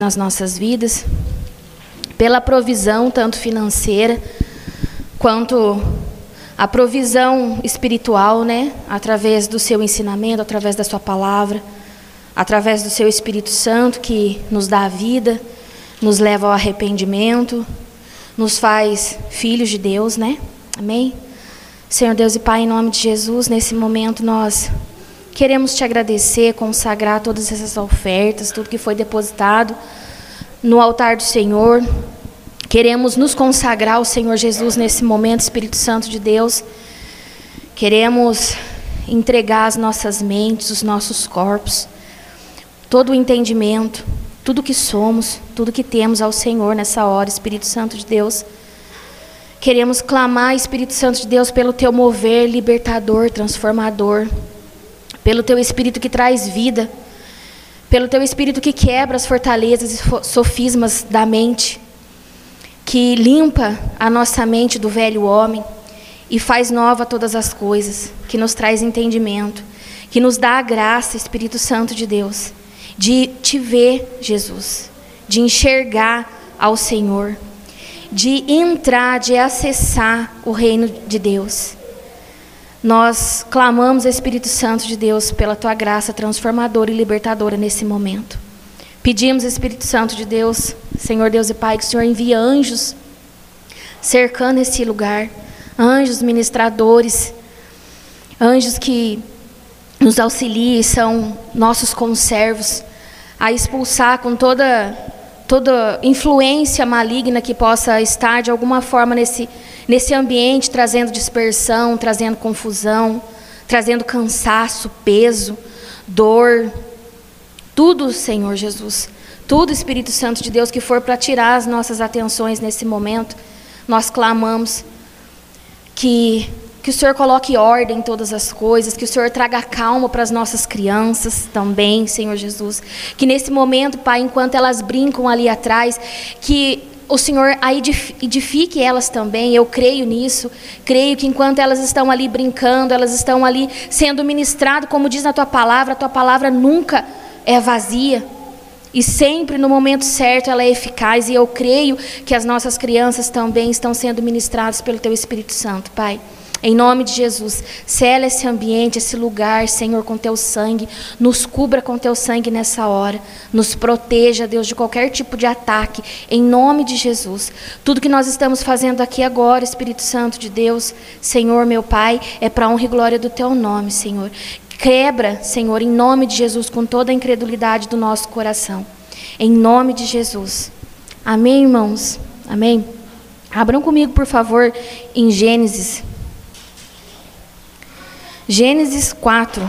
nas nossas vidas, pela provisão, tanto financeira, quanto a provisão espiritual, né? Através do seu ensinamento, através da sua palavra, através do seu Espírito Santo que nos dá a vida, nos leva ao arrependimento, nos faz filhos de Deus, né? Amém? Senhor Deus e Pai, em nome de Jesus, nesse momento nós Queremos te agradecer, consagrar todas essas ofertas, tudo que foi depositado no altar do Senhor. Queremos nos consagrar ao Senhor Jesus nesse momento, Espírito Santo de Deus. Queremos entregar as nossas mentes, os nossos corpos, todo o entendimento, tudo que somos, tudo que temos ao Senhor nessa hora, Espírito Santo de Deus. Queremos clamar, Espírito Santo de Deus, pelo teu mover libertador, transformador pelo teu espírito que traz vida, pelo teu espírito que quebra as fortalezas e sofismas da mente, que limpa a nossa mente do velho homem e faz nova todas as coisas, que nos traz entendimento, que nos dá a graça, Espírito Santo de Deus, de te ver, Jesus, de enxergar ao Senhor, de entrar, de acessar o reino de Deus. Nós clamamos, Espírito Santo de Deus, pela tua graça transformadora e libertadora nesse momento. Pedimos, Espírito Santo de Deus, Senhor Deus e Pai, que o Senhor envie anjos cercando esse lugar, anjos ministradores, anjos que nos auxiliem, são nossos conservos, a expulsar com toda toda influência maligna que possa estar de alguma forma nesse nesse ambiente, trazendo dispersão, trazendo confusão, trazendo cansaço, peso, dor. Tudo, Senhor Jesus. Tudo, Espírito Santo de Deus, que for para tirar as nossas atenções nesse momento, nós clamamos que que o Senhor coloque ordem em todas as coisas, que o Senhor traga calma para as nossas crianças também, Senhor Jesus. Que nesse momento, Pai, enquanto elas brincam ali atrás, que o Senhor edifique elas também, eu creio nisso. Creio que enquanto elas estão ali brincando, elas estão ali sendo ministradas, como diz na tua palavra, a tua palavra nunca é vazia. E sempre no momento certo ela é eficaz. E eu creio que as nossas crianças também estão sendo ministradas pelo teu Espírito Santo, Pai. Em nome de Jesus, sela esse ambiente, esse lugar, Senhor, com teu sangue. Nos cubra com teu sangue nessa hora. Nos proteja, Deus, de qualquer tipo de ataque. Em nome de Jesus. Tudo que nós estamos fazendo aqui agora, Espírito Santo de Deus, Senhor, meu Pai, é para honra e glória do teu nome, Senhor. Quebra, Senhor, em nome de Jesus, com toda a incredulidade do nosso coração. Em nome de Jesus. Amém, irmãos? Amém? Abram comigo, por favor, em Gênesis Gênesis 4.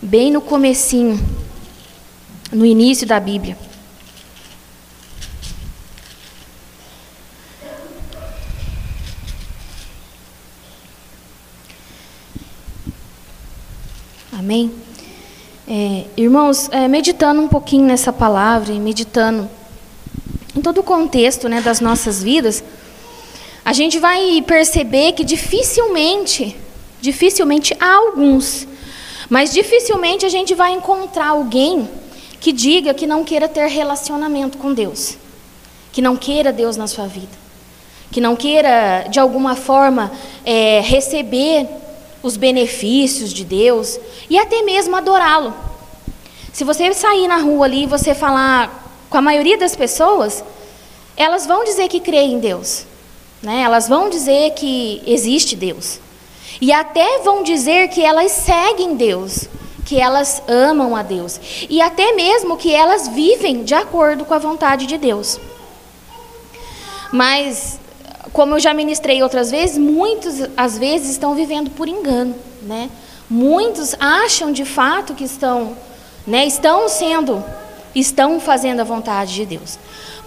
Bem no comecinho, no início da Bíblia. Amém? É, irmãos, é, meditando um pouquinho nessa palavra e meditando em todo o contexto né, das nossas vidas, a gente vai perceber que dificilmente, dificilmente há alguns, mas dificilmente a gente vai encontrar alguém que diga que não queira ter relacionamento com Deus, que não queira Deus na sua vida, que não queira de alguma forma é, receber os benefícios de Deus e até mesmo adorá-lo. Se você sair na rua ali e você falar com a maioria das pessoas, elas vão dizer que creem em Deus. Né? Elas vão dizer que existe Deus. E até vão dizer que elas seguem Deus, que elas amam a Deus. E até mesmo que elas vivem de acordo com a vontade de Deus. Mas, como eu já ministrei outras vezes, muitos às vezes estão vivendo por engano. Né? Muitos acham de fato que estão, né, estão sendo, estão fazendo a vontade de Deus.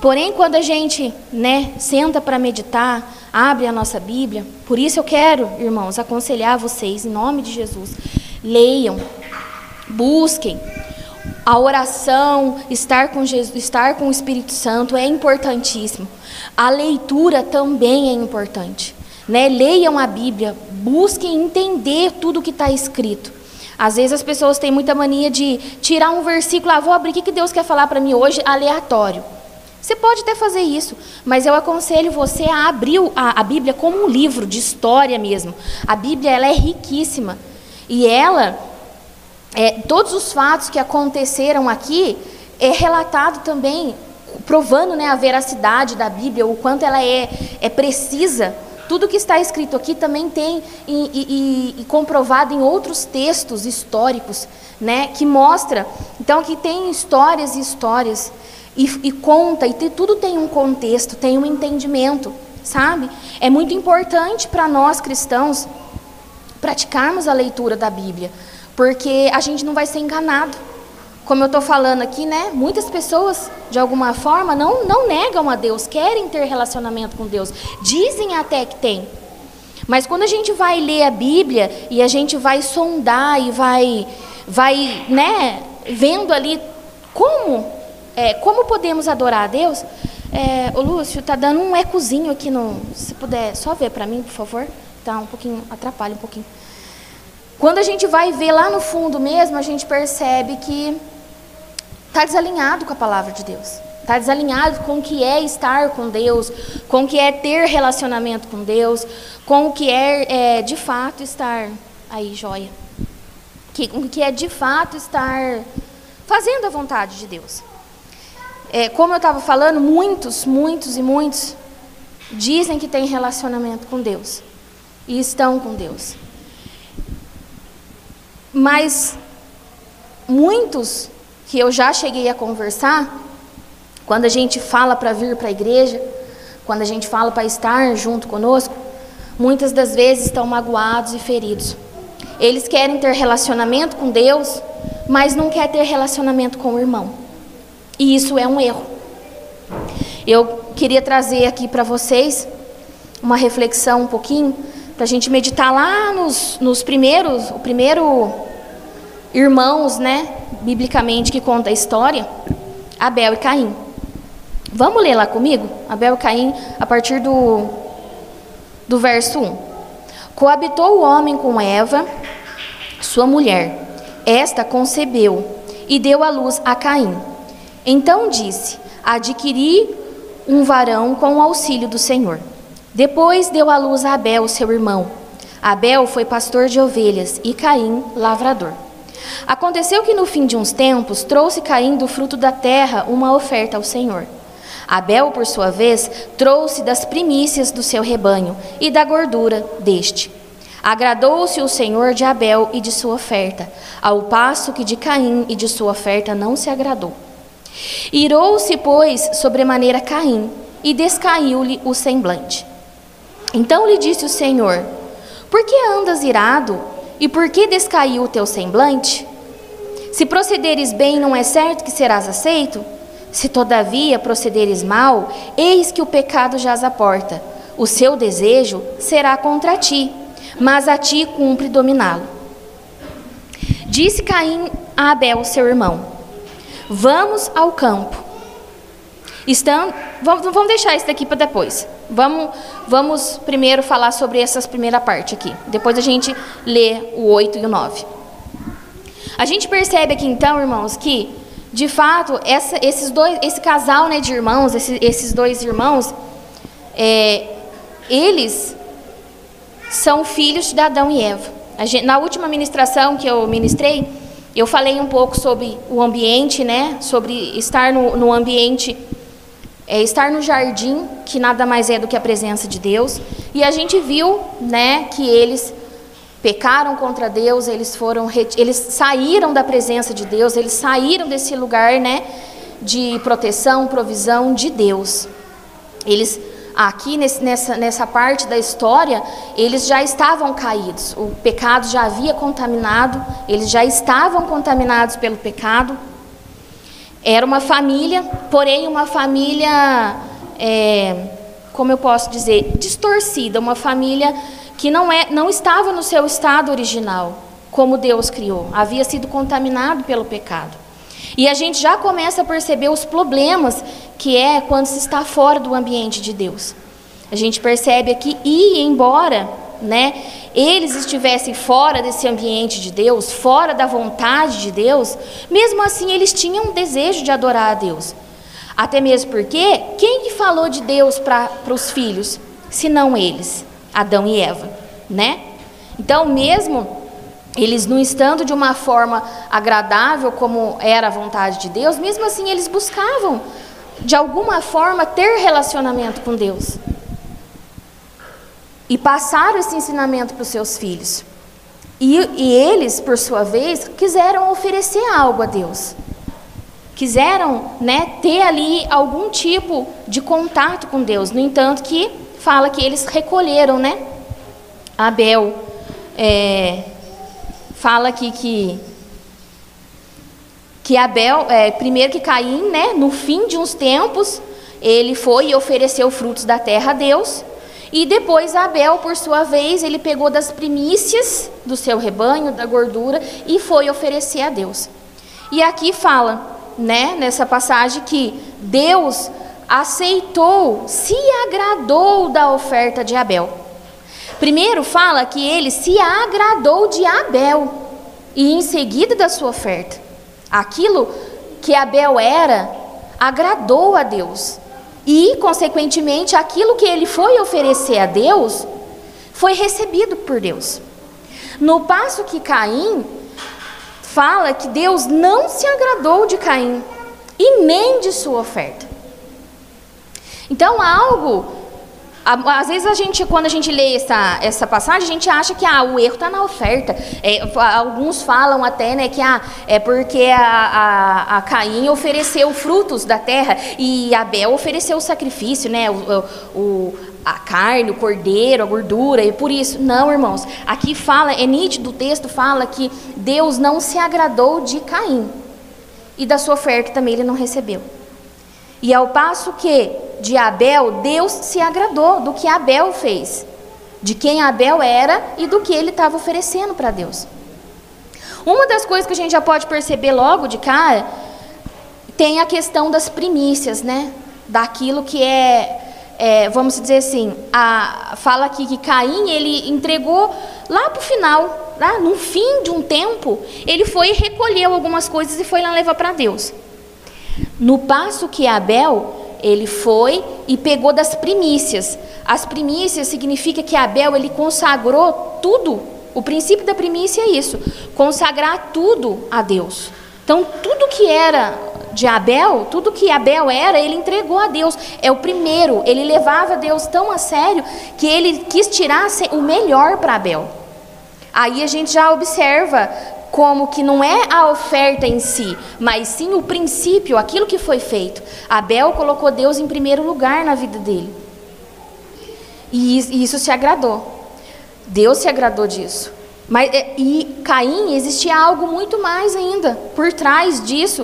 Porém, quando a gente né, senta para meditar, abre a nossa Bíblia, por isso eu quero, irmãos, aconselhar vocês, em nome de Jesus, leiam, busquem. A oração, estar com Jesus, estar com o Espírito Santo é importantíssimo. A leitura também é importante. Né? Leiam a Bíblia, busquem entender tudo o que está escrito. Às vezes as pessoas têm muita mania de tirar um versículo, ah, vou abrir o que Deus quer falar para mim hoje, aleatório. Você pode até fazer isso, mas eu aconselho você a abrir a, a Bíblia como um livro de história mesmo. A Bíblia ela é riquíssima. E ela, é, todos os fatos que aconteceram aqui é relatado também, provando né, a veracidade da Bíblia, o quanto ela é, é precisa. Tudo que está escrito aqui também tem e, e, e, comprovado em outros textos históricos, né, que mostra, então que tem histórias e histórias e, e conta e tudo tem um contexto, tem um entendimento, sabe? É muito importante para nós cristãos praticarmos a leitura da Bíblia, porque a gente não vai ser enganado. Como eu estou falando aqui, né? Muitas pessoas, de alguma forma, não, não negam a Deus, querem ter relacionamento com Deus, dizem até que tem. Mas quando a gente vai ler a Bíblia e a gente vai sondar e vai, vai né, vendo ali como, é, como podemos adorar a Deus, é, o Lúcio, tá dando um ecozinho aqui no. Se puder só ver para mim, por favor. Tá um pouquinho, atrapalha um pouquinho. Quando a gente vai ver lá no fundo mesmo, a gente percebe que está desalinhado com a palavra de Deus. Está desalinhado com o que é estar com Deus, com o que é ter relacionamento com Deus, com o que é, é de fato estar. Aí, joia. Que, com o que é de fato estar fazendo a vontade de Deus. É, como eu estava falando, muitos, muitos e muitos dizem que têm relacionamento com Deus e estão com Deus. Mas muitos que eu já cheguei a conversar, quando a gente fala para vir para a igreja, quando a gente fala para estar junto conosco, muitas das vezes estão magoados e feridos. Eles querem ter relacionamento com Deus, mas não quer ter relacionamento com o irmão. E isso é um erro. Eu queria trazer aqui para vocês uma reflexão um pouquinho, para a gente meditar lá nos, nos primeiros, o primeiro irmãos, né, biblicamente que conta a história, Abel e Caim. Vamos ler lá comigo? Abel e Caim, a partir do, do verso 1. Coabitou o homem com Eva, sua mulher. Esta concebeu e deu à luz a Caim. Então disse: Adquiri um varão com o auxílio do Senhor. Depois deu à luz a Abel, seu irmão. Abel foi pastor de ovelhas e Caim, lavrador. Aconteceu que no fim de uns tempos trouxe Caim do fruto da terra uma oferta ao Senhor. Abel, por sua vez, trouxe das primícias do seu rebanho e da gordura deste. Agradou-se o Senhor de Abel e de sua oferta, ao passo que de Caim e de sua oferta não se agradou. Irou-se, pois, sobremaneira Caim, e descaiu-lhe o semblante. Então lhe disse o Senhor: Por que andas irado e por que descaiu o teu semblante? Se procederes bem, não é certo que serás aceito? Se todavia procederes mal, eis que o pecado jaz à porta. O seu desejo será contra ti, mas a ti cumpre dominá-lo. Disse Caim a Abel, seu irmão: Vamos ao campo. Vamos, vamos deixar isso daqui para depois. Vamos, vamos primeiro falar sobre essa primeira parte aqui. Depois a gente lê o 8 e o 9. A gente percebe aqui então, irmãos, que de fato essa, esses dois, esse casal né, de irmãos, esses, esses dois irmãos, é, eles são filhos de Adão e Eva. Gente, na última ministração que eu ministrei, eu falei um pouco sobre o ambiente, né, sobre estar no, no ambiente é estar no jardim, que nada mais é do que a presença de Deus, e a gente viu, né, que eles pecaram contra Deus, eles foram eles saíram da presença de Deus, eles saíram desse lugar, né, de proteção, provisão de Deus. Eles aqui nesse, nessa, nessa parte da história, eles já estavam caídos. O pecado já havia contaminado, eles já estavam contaminados pelo pecado. Era uma família, porém uma família, é, como eu posso dizer, distorcida, uma família que não, é, não estava no seu estado original, como Deus criou, havia sido contaminado pelo pecado. E a gente já começa a perceber os problemas que é quando se está fora do ambiente de Deus. A gente percebe aqui, e embora né, eles estivessem fora desse ambiente de Deus, fora da vontade de Deus, mesmo assim eles tinham um desejo de adorar a Deus. Até mesmo porque, quem que falou de Deus para os filhos? Se não eles, Adão e Eva, né? Então, mesmo eles não estando de uma forma agradável como era a vontade de Deus, mesmo assim eles buscavam de alguma forma ter relacionamento com Deus. E passaram esse ensinamento para os seus filhos. E, e eles, por sua vez, quiseram oferecer algo a Deus. Quiseram né, ter ali algum tipo de contato com Deus. No entanto, que fala que eles recolheram, né? Abel é, fala aqui que que Abel, é, primeiro que Caim, né, no fim de uns tempos, ele foi e ofereceu frutos da terra a Deus. E depois Abel, por sua vez, ele pegou das primícias do seu rebanho, da gordura, e foi oferecer a Deus. E aqui fala, né, nessa passagem, que Deus aceitou, se agradou da oferta de Abel. Primeiro fala que ele se agradou de Abel e em seguida da sua oferta. Aquilo que Abel era agradou a Deus. E, consequentemente, aquilo que ele foi oferecer a Deus foi recebido por Deus. No passo que Caim fala que Deus não se agradou de Caim e nem de sua oferta. Então, algo às vezes a gente, quando a gente lê essa, essa passagem, a gente acha que ah, o erro está na oferta. É, alguns falam até né, que ah, é porque a, a, a, Caim ofereceu frutos da terra e Abel ofereceu o sacrifício, né, o, o, a carne, o cordeiro, a gordura, e por isso. Não, irmãos. Aqui fala, é nítido, o texto fala que Deus não se agradou de Caim. E da sua oferta também ele não recebeu. E ao passo que de Abel, Deus se agradou do que Abel fez, de quem Abel era e do que ele estava oferecendo para Deus. Uma das coisas que a gente já pode perceber logo de cara tem a questão das primícias, né? Daquilo que é, é vamos dizer assim, a, fala aqui que Caim ele entregou lá para o final, lá no fim de um tempo, ele foi e recolheu algumas coisas e foi lá levar para Deus. No passo que Abel, ele foi e pegou das primícias. As primícias significa que Abel ele consagrou tudo. O princípio da primícia é isso, consagrar tudo a Deus. Então, tudo que era de Abel, tudo que Abel era, ele entregou a Deus. É o primeiro, ele levava Deus tão a sério que ele quis tirar o melhor para Abel. Aí a gente já observa como que não é a oferta em si, mas sim o princípio, aquilo que foi feito. Abel colocou Deus em primeiro lugar na vida dele. E isso se agradou. Deus se agradou disso. Mas, é, e Caim existia algo muito mais ainda por trás disso,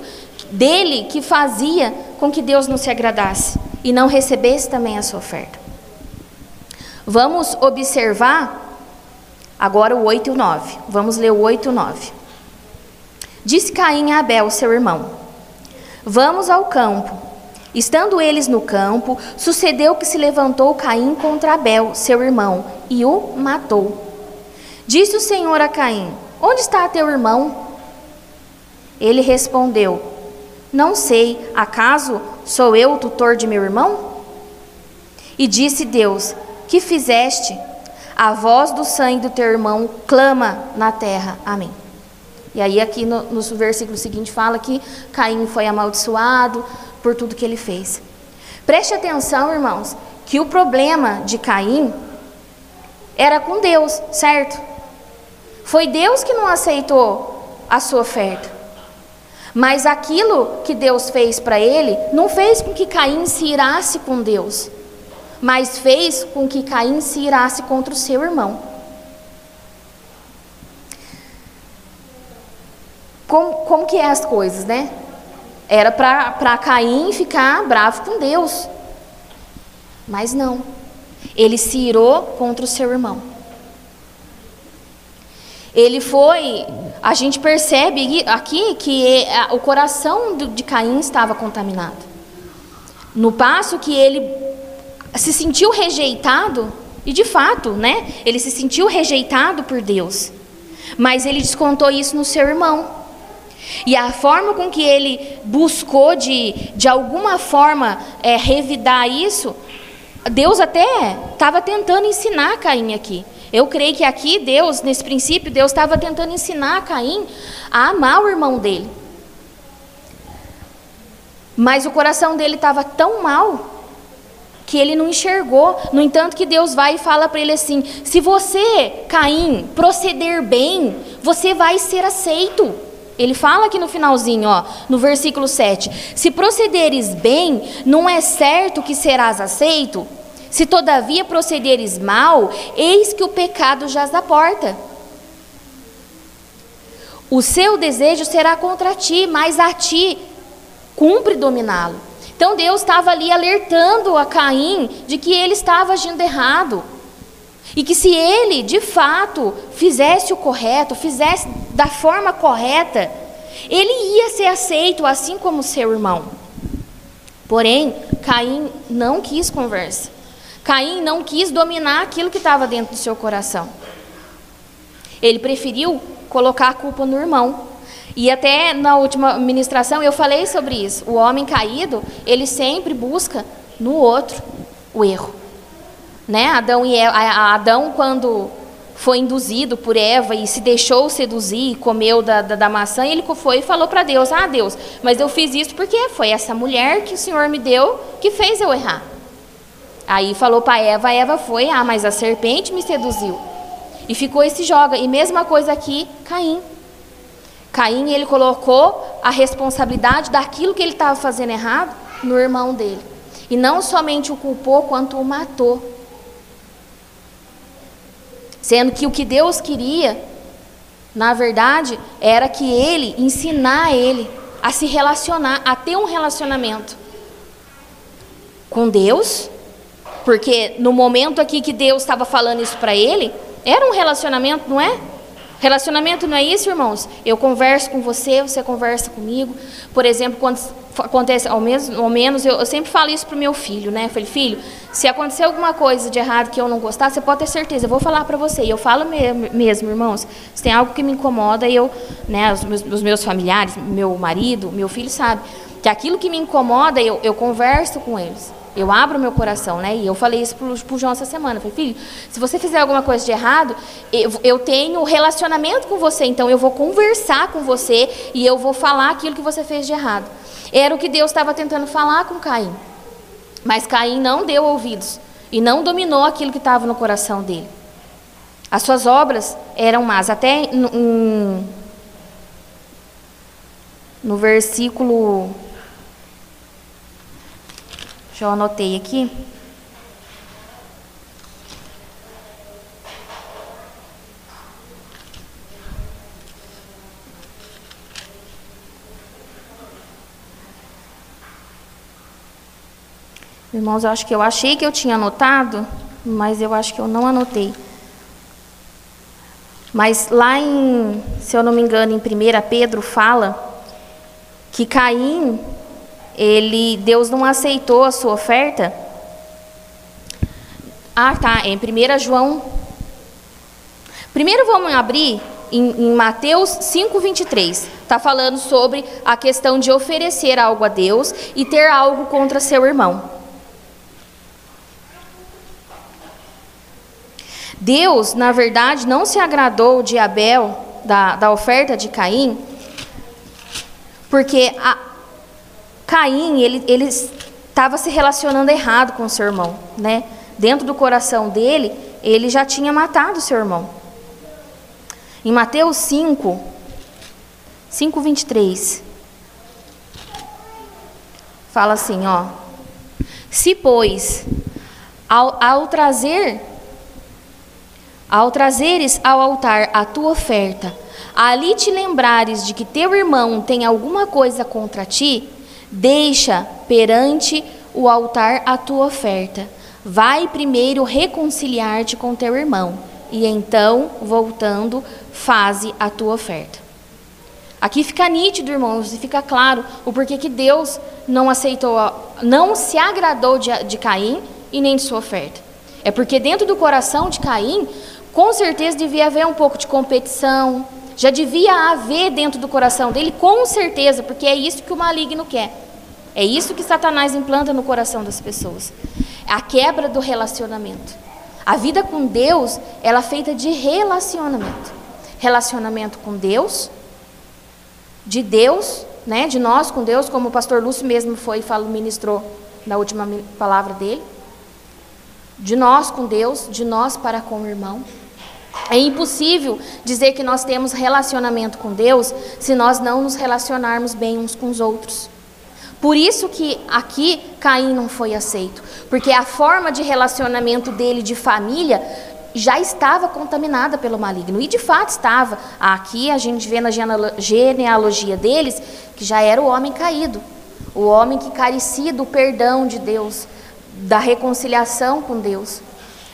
dele, que fazia com que Deus não se agradasse e não recebesse também a sua oferta. Vamos observar agora o 8 e o 9. Vamos ler o 8 e o 9. Disse Caim a Abel, seu irmão: Vamos ao campo. Estando eles no campo, sucedeu que se levantou Caim contra Abel, seu irmão, e o matou. Disse o Senhor a Caim: Onde está teu irmão? Ele respondeu: Não sei, acaso sou eu o tutor de meu irmão? E disse Deus: Que fizeste? A voz do sangue do teu irmão clama na terra. Amém. E aí aqui no, no versículo seguinte fala que Caim foi amaldiçoado por tudo que ele fez. Preste atenção, irmãos, que o problema de Caim era com Deus, certo? Foi Deus que não aceitou a sua oferta. Mas aquilo que Deus fez para ele não fez com que Caim se irasse com Deus, mas fez com que Caim se irasse contra o seu irmão. Como, como que é as coisas, né? Era para Caim ficar bravo com Deus. Mas não. Ele se irou contra o seu irmão. Ele foi, a gente percebe aqui que o coração de Caim estava contaminado. No passo que ele se sentiu rejeitado E de fato, né? Ele se sentiu rejeitado por Deus. Mas ele descontou isso no seu irmão. E a forma com que ele buscou de, de alguma forma é, revidar isso, Deus até estava tentando ensinar Caim aqui. Eu creio que aqui Deus, nesse princípio, Deus estava tentando ensinar Caim a amar o irmão dele. Mas o coração dele estava tão mal que ele não enxergou. No entanto, que Deus vai e fala para ele assim: se você, Caim, proceder bem, você vai ser aceito. Ele fala aqui no finalzinho, ó, no versículo 7: Se procederes bem, não é certo que serás aceito? Se todavia procederes mal, eis que o pecado jaz à porta. O seu desejo será contra ti, mas a ti cumpre dominá-lo. Então Deus estava ali alertando a Caim de que ele estava agindo errado. E que se ele, de fato, fizesse o correto, fizesse da forma correta, ele ia ser aceito assim como seu irmão. Porém, Caim não quis conversa. Caim não quis dominar aquilo que estava dentro do seu coração. Ele preferiu colocar a culpa no irmão. E até na última ministração eu falei sobre isso. O homem caído, ele sempre busca no outro o erro. Né? Adão, e Eva, Adão quando foi induzido por Eva e se deixou seduzir, comeu da, da, da maçã, e ele foi e falou para Deus: Ah, Deus, mas eu fiz isso porque foi essa mulher que o Senhor me deu que fez eu errar. Aí falou para Eva, Eva foi, ah, mas a serpente me seduziu. E ficou esse joga. E mesma coisa aqui, Caim. Caim, ele colocou a responsabilidade daquilo que ele estava fazendo errado no irmão dele. E não somente o culpou, quanto o matou. Sendo que o que Deus queria, na verdade, era que ele, ensinar ele a se relacionar, a ter um relacionamento com Deus, porque no momento aqui que Deus estava falando isso para ele, era um relacionamento, não é? Relacionamento não é isso, irmãos? Eu converso com você, você conversa comigo. Por exemplo, quando acontece, ao menos, ao menos eu, eu sempre falo isso para o meu filho, né? Eu falei, filho, se acontecer alguma coisa de errado que eu não gostar, você pode ter certeza, eu vou falar para você. E eu falo mesmo, irmãos, se tem algo que me incomoda, eu, né, os meus, os meus familiares, meu marido, meu filho sabe, que aquilo que me incomoda, eu, eu converso com eles. Eu abro meu coração, né? E eu falei isso pro, pro João essa semana. Eu falei, filho, se você fizer alguma coisa de errado, eu, eu tenho relacionamento com você, então eu vou conversar com você e eu vou falar aquilo que você fez de errado. Era o que Deus estava tentando falar com Caim. Mas Caim não deu ouvidos e não dominou aquilo que estava no coração dele. As suas obras eram más. Até no, no versículo já anotei aqui. Irmãos, eu acho que eu achei que eu tinha anotado, mas eu acho que eu não anotei. Mas lá em, se eu não me engano, em 1 Pedro fala que Caim ele, Deus não aceitou a sua oferta. Ah, tá, em 1 João. Primeiro vamos abrir em, em Mateus 5,23. Está falando sobre a questão de oferecer algo a Deus e ter algo contra seu irmão. Deus, na verdade, não se agradou de Abel, da, da oferta de Caim, porque a, Caim, ele ele estava se relacionando errado com o seu irmão, né? Dentro do coração dele, ele já tinha matado o seu irmão. Em Mateus 5, 5, 23, fala assim, ó. Se, pois, ao, ao trazer, ao trazeres ao altar a tua oferta, ali te lembrares de que teu irmão tem alguma coisa contra ti, Deixa perante o altar a tua oferta. Vai primeiro reconciliar-te com teu irmão, e então, voltando, faze a tua oferta. Aqui fica nítido, irmãos, e fica claro o porquê que Deus não aceitou, não se agradou de, de Caim e nem de sua oferta. É porque dentro do coração de Caim, com certeza devia haver um pouco de competição, já devia haver dentro do coração dele, com certeza, porque é isso que o maligno quer. É isso que Satanás implanta no coração das pessoas. A quebra do relacionamento. A vida com Deus, ela é feita de relacionamento. Relacionamento com Deus, de Deus, né, de nós com Deus, como o pastor Lúcio mesmo foi e ministrou na última palavra dele. De nós com Deus, de nós para com o irmão. É impossível dizer que nós temos relacionamento com Deus se nós não nos relacionarmos bem uns com os outros. Por isso que aqui Caim não foi aceito, porque a forma de relacionamento dele de família já estava contaminada pelo maligno, e de fato estava. Aqui a gente vê na genealogia deles que já era o homem caído, o homem que carecia do perdão de Deus, da reconciliação com Deus,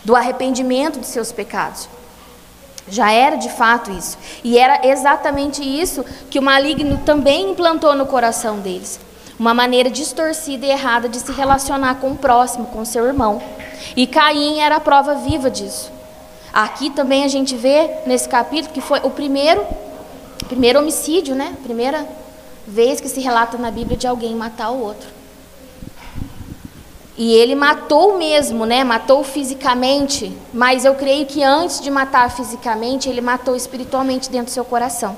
do arrependimento de seus pecados. Já era de fato isso. E era exatamente isso que o maligno também implantou no coração deles. Uma maneira distorcida e errada de se relacionar com o próximo, com seu irmão. E Caim era a prova viva disso. Aqui também a gente vê nesse capítulo que foi o primeiro, primeiro homicídio, né? Primeira vez que se relata na Bíblia de alguém matar o outro. E ele matou mesmo, né? Matou fisicamente, mas eu creio que antes de matar fisicamente, ele matou espiritualmente dentro do seu coração.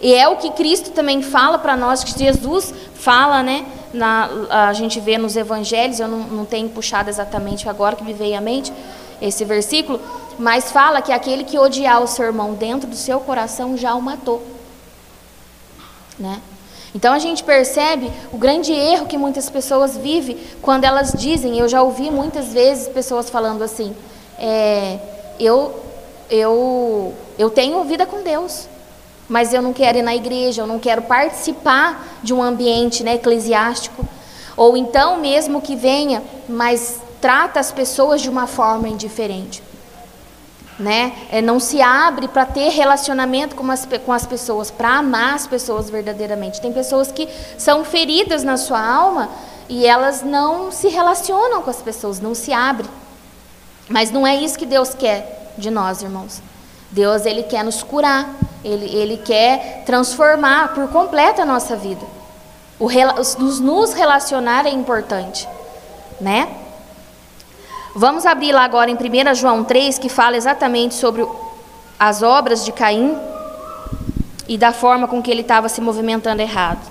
E é o que Cristo também fala para nós, que Jesus fala, né? Na, a gente vê nos evangelhos, eu não, não tenho puxado exatamente agora que me veio à mente esse versículo, mas fala que aquele que odiar o seu irmão dentro do seu coração já o matou. Né? Então a gente percebe o grande erro que muitas pessoas vivem quando elas dizem, eu já ouvi muitas vezes pessoas falando assim, é, eu, eu, eu tenho vida com Deus, mas eu não quero ir na igreja, eu não quero participar de um ambiente né, eclesiástico, ou então mesmo que venha, mas trata as pessoas de uma forma indiferente né? É, não se abre para ter relacionamento com as, com as pessoas, para amar as pessoas verdadeiramente. Tem pessoas que são feridas na sua alma e elas não se relacionam com as pessoas, não se abrem. Mas não é isso que Deus quer de nós, irmãos. Deus ele quer nos curar, ele, ele quer transformar por completo a nossa vida. O, nos, nos relacionar é importante, né? Vamos abrir lá agora em 1 João 3, que fala exatamente sobre as obras de Caim e da forma com que ele estava se movimentando errado.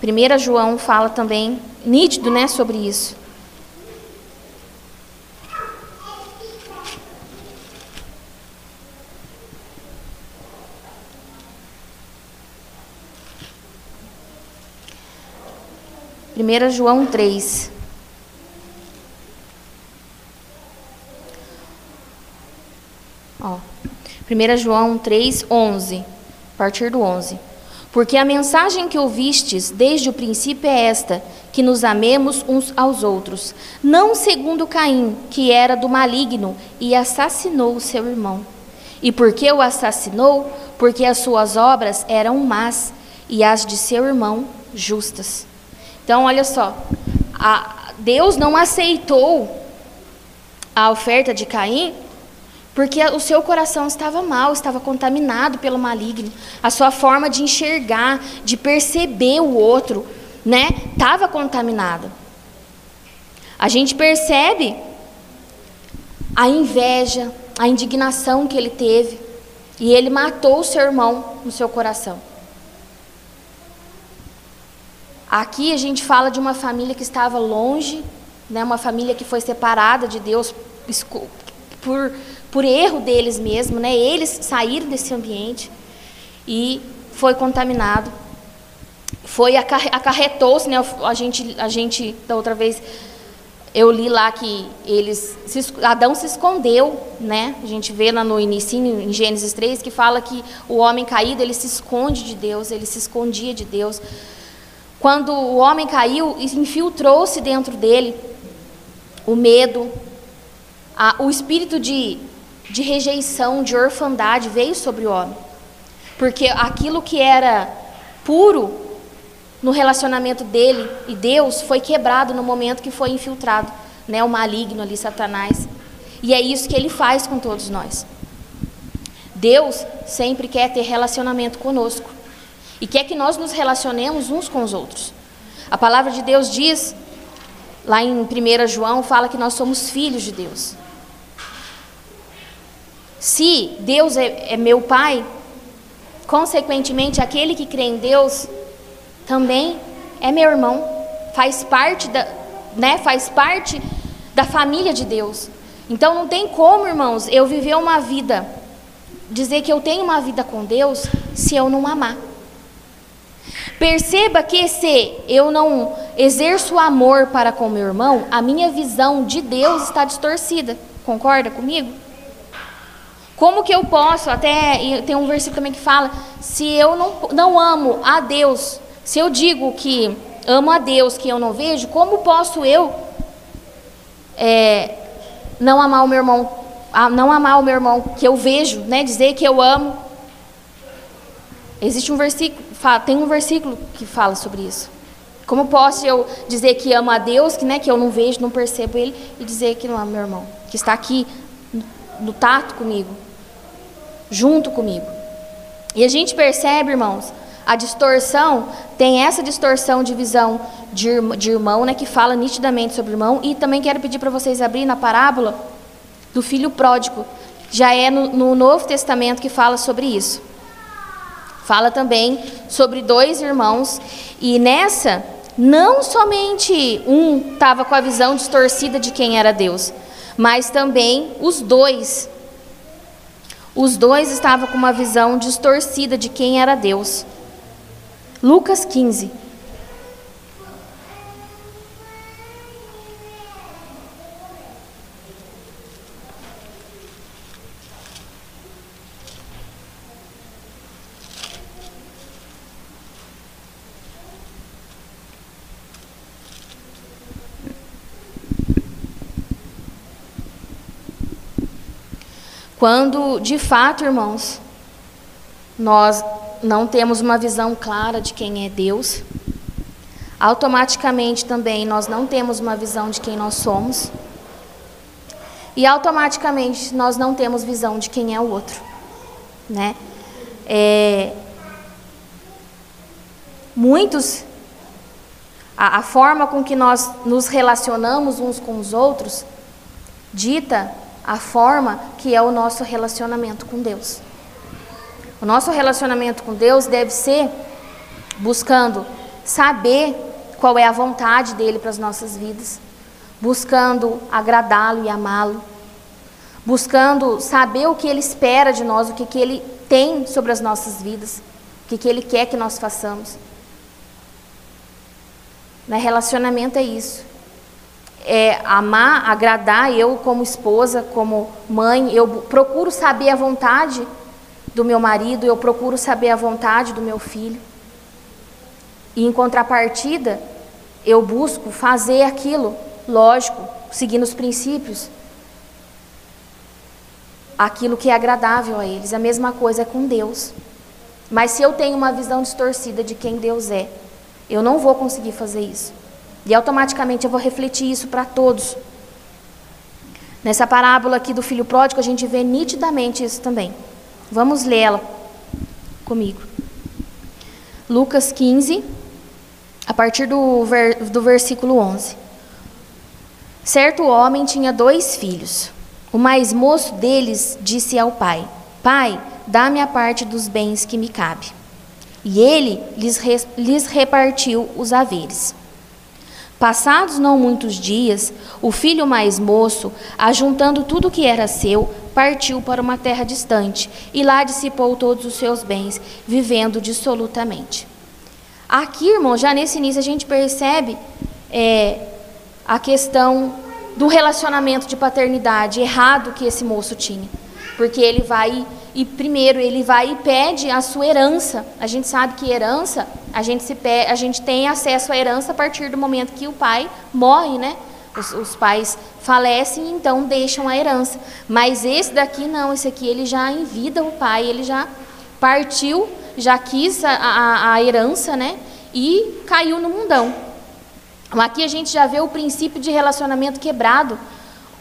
1 João fala também, nítido, né, sobre isso. Primeira João 3. Ó, 1 João 3, 11, a partir do 11. Porque a mensagem que ouvistes desde o princípio é esta: que nos amemos uns aos outros, não segundo Caim, que era do maligno e assassinou o seu irmão. E por que o assassinou? Porque as suas obras eram más e as de seu irmão justas. Então, olha só, Deus não aceitou a oferta de Caim porque o seu coração estava mal, estava contaminado pelo maligno. A sua forma de enxergar, de perceber o outro, né, estava contaminada. A gente percebe a inveja, a indignação que ele teve, e ele matou o seu irmão no seu coração. Aqui a gente fala de uma família que estava longe, né, uma família que foi separada de Deus por por erro deles mesmo, né? Eles saíram desse ambiente e foi contaminado. Foi acarretou-se, né? A gente, a gente da outra vez eu li lá que eles Adão se escondeu, né? A gente vê lá no início em Gênesis 3 que fala que o homem caído, ele se esconde de Deus, ele se escondia de Deus. Quando o homem caiu, infiltrou-se dentro dele o medo, a, o espírito de de rejeição, de orfandade veio sobre o homem. Porque aquilo que era puro no relacionamento dele e Deus foi quebrado no momento que foi infiltrado, né, o maligno ali, Satanás. E é isso que ele faz com todos nós. Deus sempre quer ter relacionamento conosco e quer que nós nos relacionemos uns com os outros. A palavra de Deus diz, lá em 1 João, fala que nós somos filhos de Deus. Se Deus é, é meu Pai, consequentemente, aquele que crê em Deus também é meu irmão, faz parte da, né, faz parte da família de Deus. Então não tem como, irmãos, eu viver uma vida, dizer que eu tenho uma vida com Deus, se eu não amar. Perceba que se eu não exerço amor para com meu irmão, a minha visão de Deus está distorcida. Concorda comigo? Como que eu posso, até tem um versículo também que fala, se eu não, não amo a Deus, se eu digo que amo a Deus que eu não vejo, como posso eu é, não amar o meu irmão, não amar o meu irmão que eu vejo, né? Dizer que eu amo. Existe um versículo, tem um versículo que fala sobre isso. Como posso eu dizer que amo a Deus, que, né, que eu não vejo, não percebo Ele, e dizer que não amo meu irmão, que está aqui no tato comigo, junto comigo. E a gente percebe, irmãos, a distorção tem essa distorção de visão de, de irmão, né, que fala nitidamente sobre irmão. E também quero pedir para vocês abrir na parábola do filho pródigo. Já é no, no Novo Testamento que fala sobre isso. Fala também sobre dois irmãos. E nessa, não somente um estava com a visão distorcida de quem era Deus, mas também os dois. Os dois estavam com uma visão distorcida de quem era Deus. Lucas 15. Quando, de fato, irmãos, nós não temos uma visão clara de quem é Deus, automaticamente também nós não temos uma visão de quem nós somos, e automaticamente nós não temos visão de quem é o outro, né? É, muitos, a, a forma com que nós nos relacionamos uns com os outros, dita a forma que é o nosso relacionamento com Deus. O nosso relacionamento com Deus deve ser buscando saber qual é a vontade dele para as nossas vidas, buscando agradá-lo e amá-lo, buscando saber o que ele espera de nós, o que, que ele tem sobre as nossas vidas, o que, que ele quer que nós façamos. Né? Relacionamento é isso. É amar, agradar eu como esposa, como mãe, eu procuro saber a vontade do meu marido, eu procuro saber a vontade do meu filho. E em contrapartida, eu busco fazer aquilo, lógico, seguindo os princípios, aquilo que é agradável a eles. A mesma coisa é com Deus. Mas se eu tenho uma visão distorcida de quem Deus é, eu não vou conseguir fazer isso. E automaticamente eu vou refletir isso para todos. Nessa parábola aqui do filho pródigo, a gente vê nitidamente isso também. Vamos lê-la comigo. Lucas 15, a partir do, ver, do versículo 11. Certo homem tinha dois filhos. O mais moço deles disse ao pai: Pai, dá-me a parte dos bens que me cabe. E ele lhes, lhes repartiu os haveres. Passados não muitos dias, o filho mais moço, ajuntando tudo o que era seu, partiu para uma terra distante e lá dissipou todos os seus bens, vivendo dissolutamente. Aqui, irmão, já nesse início a gente percebe é, a questão do relacionamento de paternidade errado que esse moço tinha. Porque ele vai e primeiro ele vai e pede a sua herança. A gente sabe que herança, a gente, se a gente tem acesso à herança a partir do momento que o pai morre, né? Os, os, pais falecem, então deixam a herança. Mas esse daqui não, esse aqui ele já em vida o pai, ele já partiu, já quis a, a, a herança, né? E caiu no mundão. Aqui a gente já vê o princípio de relacionamento quebrado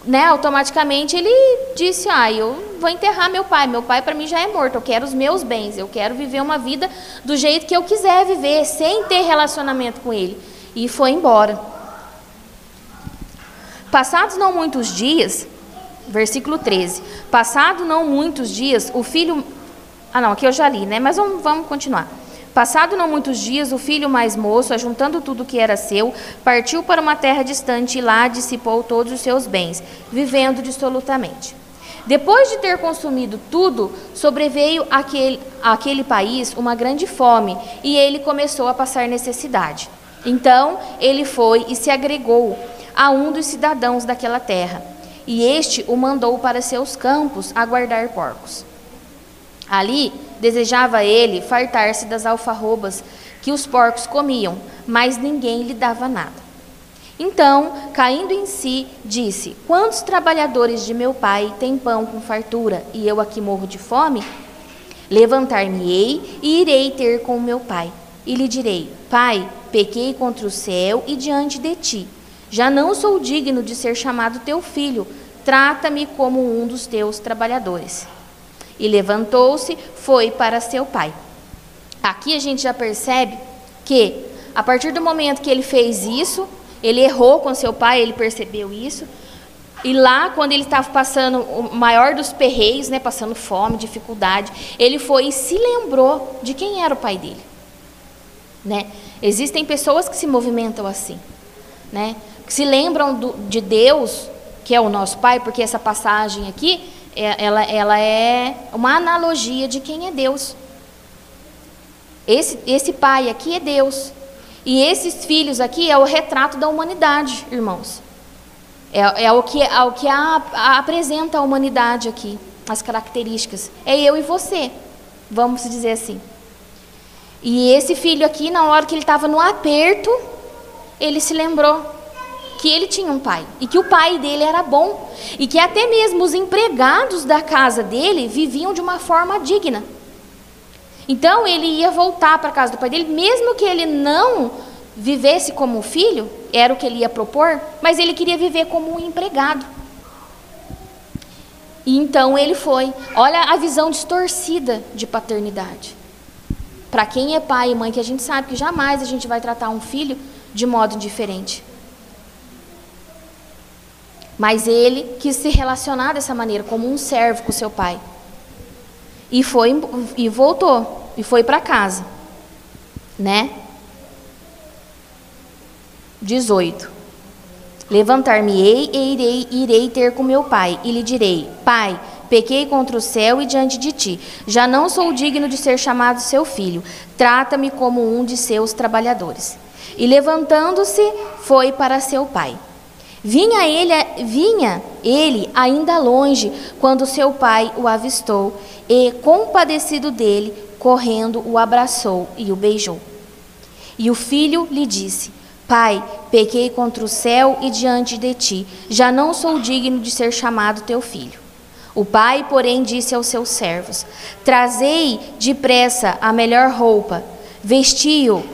né, automaticamente ele disse: "Ah, eu vou enterrar meu pai. Meu pai para mim já é morto. Eu quero os meus bens. Eu quero viver uma vida do jeito que eu quiser viver, sem ter relacionamento com ele." E foi embora. Passados não muitos dias, versículo 13. Passado não muitos dias, o filho Ah, não, aqui eu já li, né? Mas vamos, vamos continuar. Passado não muitos dias, o filho mais moço, ajuntando tudo que era seu, partiu para uma terra distante e lá dissipou todos os seus bens, vivendo dissolutamente. Depois de ter consumido tudo, sobreveio àquele, àquele país uma grande fome e ele começou a passar necessidade. Então ele foi e se agregou a um dos cidadãos daquela terra, e este o mandou para seus campos a guardar porcos. Ali desejava ele fartar-se das alfarrobas que os porcos comiam, mas ninguém lhe dava nada. Então, caindo em si, disse: Quantos trabalhadores de meu pai têm pão com fartura e eu aqui morro de fome? Levantar-me-ei e irei ter com meu pai. E lhe direi: Pai, pequei contra o céu e diante de ti. Já não sou digno de ser chamado teu filho. Trata-me como um dos teus trabalhadores. E levantou-se, foi para seu pai. Aqui a gente já percebe que, a partir do momento que ele fez isso, ele errou com seu pai, ele percebeu isso. E lá, quando ele estava passando o maior dos perreios, né, passando fome, dificuldade, ele foi e se lembrou de quem era o pai dele. Né? Existem pessoas que se movimentam assim, né? que se lembram do, de Deus, que é o nosso pai, porque essa passagem aqui ela, ela é uma analogia de quem é Deus. Esse, esse pai aqui é Deus. E esses filhos aqui é o retrato da humanidade, irmãos. É, é o que, é o que a, a, apresenta a humanidade aqui, as características. É eu e você, vamos dizer assim. E esse filho aqui, na hora que ele estava no aperto, ele se lembrou que ele tinha um pai e que o pai dele era bom e que até mesmo os empregados da casa dele viviam de uma forma digna. Então ele ia voltar para a casa do pai dele, mesmo que ele não vivesse como filho, era o que ele ia propor, mas ele queria viver como um empregado. E então ele foi. Olha a visão distorcida de paternidade. Para quem é pai e mãe, que a gente sabe que jamais a gente vai tratar um filho de modo indiferente. Mas ele quis se relacionar dessa maneira, como um servo com seu pai. E foi e voltou e foi para casa, né? 18. Levantar-me-ei e irei, irei ter com meu pai, e lhe direi: Pai, pequei contra o céu e diante de ti. Já não sou digno de ser chamado seu filho. Trata-me como um de seus trabalhadores. E levantando-se, foi para seu pai. Vinha ele, vinha ele ainda longe quando seu pai o avistou e, compadecido dele, correndo, o abraçou e o beijou. E o filho lhe disse: Pai, pequei contra o céu e diante de ti, já não sou digno de ser chamado teu filho. O pai, porém, disse aos seus servos: Trazei depressa a melhor roupa, vestiu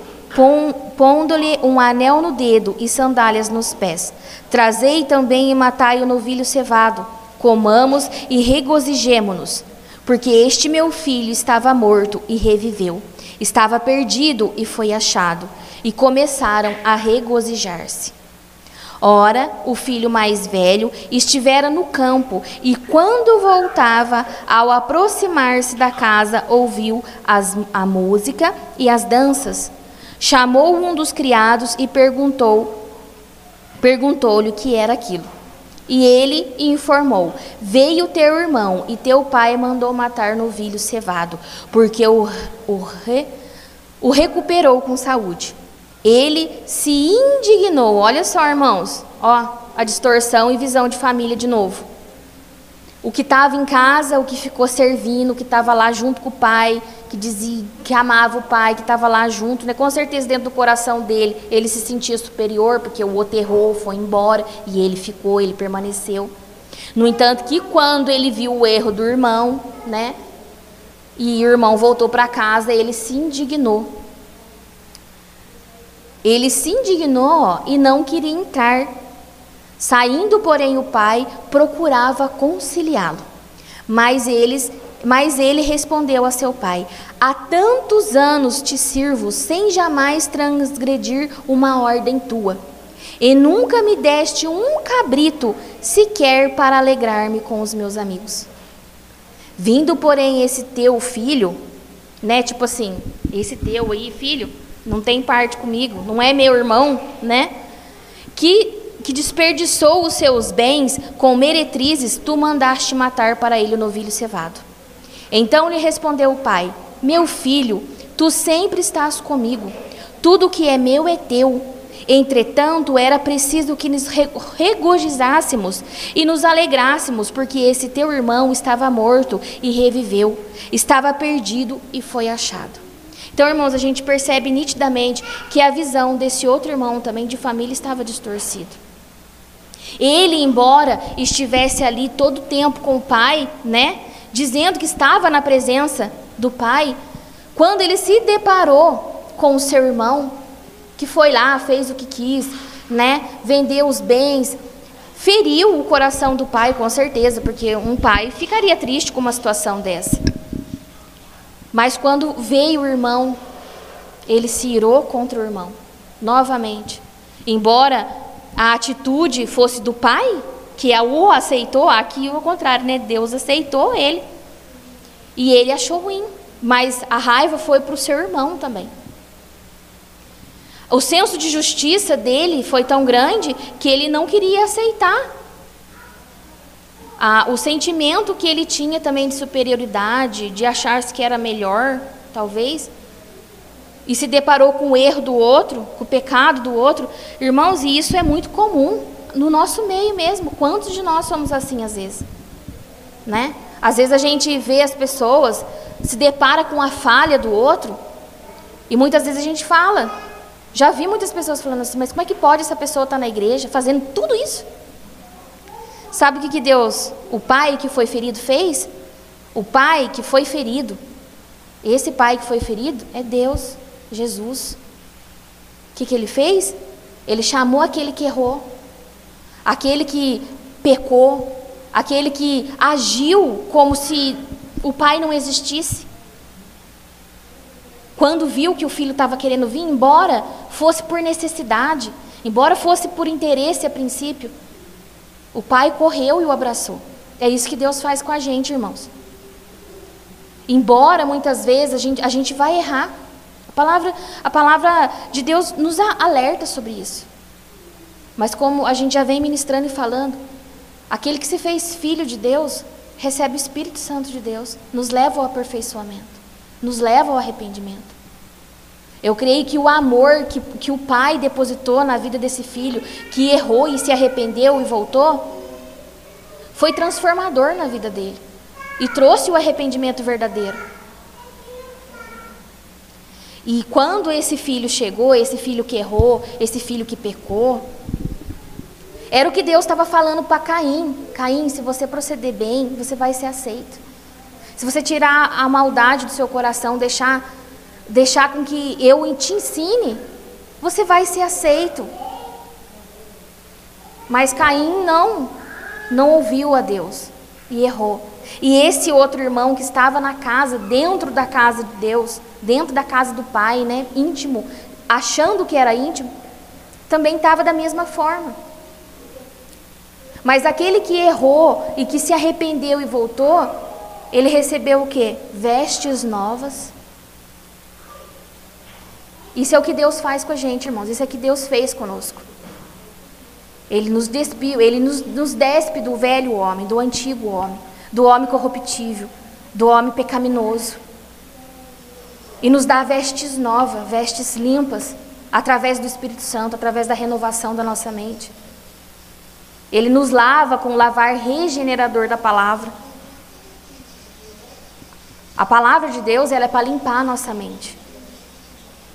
pondo-lhe um anel no dedo e sandálias nos pés. Trazei também e matai o novilho cevado. Comamos e regozijemo-nos, porque este meu filho estava morto e reviveu, estava perdido e foi achado. E começaram a regozijar-se. Ora, o filho mais velho estivera no campo e, quando voltava, ao aproximar-se da casa, ouviu as, a música e as danças. Chamou um dos criados e perguntou, perguntou-lhe o que era aquilo. E ele informou: Veio teu irmão e teu pai mandou matar novilho cevado, porque o, o, re, o recuperou com saúde. Ele se indignou. Olha só, irmãos, ó, a distorção e visão de família de novo. O que estava em casa, o que ficou servindo, o que estava lá junto com o pai, que dizia que amava o pai, que estava lá junto, né? Com certeza dentro do coração dele, ele se sentia superior porque o outro errou, foi embora e ele ficou, ele permaneceu. No entanto, que quando ele viu o erro do irmão, né? E o irmão voltou para casa, ele se indignou. Ele se indignou e não queria entrar Saindo, porém, o pai procurava conciliá-lo. Mas eles mas ele respondeu a seu pai: Há tantos anos te sirvo, sem jamais transgredir uma ordem tua. E nunca me deste um cabrito sequer para alegrar-me com os meus amigos. Vindo, porém, esse teu filho, né? Tipo assim, esse teu aí, filho, não tem parte comigo, não é meu irmão, né? Que que desperdiçou os seus bens com meretrizes, tu mandaste matar para ele o novilho cevado. Então lhe respondeu o pai: Meu filho, tu sempre estás comigo, tudo que é meu é teu. Entretanto, era preciso que nos regozijássemos e nos alegrássemos, porque esse teu irmão estava morto e reviveu, estava perdido e foi achado. Então, irmãos, a gente percebe nitidamente que a visão desse outro irmão também de família estava distorcida. Ele, embora estivesse ali todo o tempo com o pai, né, dizendo que estava na presença do pai, quando ele se deparou com o seu irmão, que foi lá, fez o que quis, né, vendeu os bens, feriu o coração do pai, com certeza, porque um pai ficaria triste com uma situação dessa. Mas quando veio o irmão, ele se irou contra o irmão, novamente. Embora a atitude fosse do pai, que o aceitou, aqui o contrário, né? Deus aceitou ele. E ele achou ruim. Mas a raiva foi para o seu irmão também. O senso de justiça dele foi tão grande que ele não queria aceitar. Ah, o sentimento que ele tinha também de superioridade, de achar-se que era melhor, talvez, e se deparou com o erro do outro, com o pecado do outro, irmãos, e isso é muito comum no nosso meio mesmo. Quantos de nós somos assim às vezes? Né? Às vezes a gente vê as pessoas, se depara com a falha do outro, e muitas vezes a gente fala. Já vi muitas pessoas falando assim, mas como é que pode essa pessoa estar na igreja fazendo tudo isso? Sabe o que, que Deus, o pai que foi ferido, fez? O pai que foi ferido, esse pai que foi ferido é Deus. Jesus. O que, que ele fez? Ele chamou aquele que errou, aquele que pecou, aquele que agiu como se o pai não existisse. Quando viu que o filho estava querendo vir embora, fosse por necessidade, embora fosse por interesse a princípio, o pai correu e o abraçou. É isso que Deus faz com a gente, irmãos. Embora muitas vezes a gente, a gente vai errar, a palavra, a palavra de Deus nos alerta sobre isso. Mas como a gente já vem ministrando e falando, aquele que se fez filho de Deus recebe o Espírito Santo de Deus, nos leva ao aperfeiçoamento, nos leva ao arrependimento. Eu creio que o amor que, que o pai depositou na vida desse filho, que errou e se arrependeu e voltou, foi transformador na vida dele e trouxe o arrependimento verdadeiro. E quando esse filho chegou, esse filho que errou, esse filho que pecou, era o que Deus estava falando para Caim: Caim, se você proceder bem, você vai ser aceito. Se você tirar a maldade do seu coração, deixar, deixar com que eu te ensine, você vai ser aceito. Mas Caim não, não ouviu a Deus e errou. E esse outro irmão que estava na casa, dentro da casa de Deus, dentro da casa do pai, né, íntimo, achando que era íntimo, também estava da mesma forma. Mas aquele que errou e que se arrependeu e voltou, ele recebeu o que? Vestes novas. Isso é o que Deus faz com a gente, irmãos. Isso é o que Deus fez conosco. Ele nos despiu, ele nos, nos despe do velho homem, do antigo homem do homem corruptível, do homem pecaminoso. E nos dá vestes novas, vestes limpas, através do Espírito Santo, através da renovação da nossa mente. Ele nos lava com o lavar regenerador da palavra. A palavra de Deus ela é para limpar a nossa mente.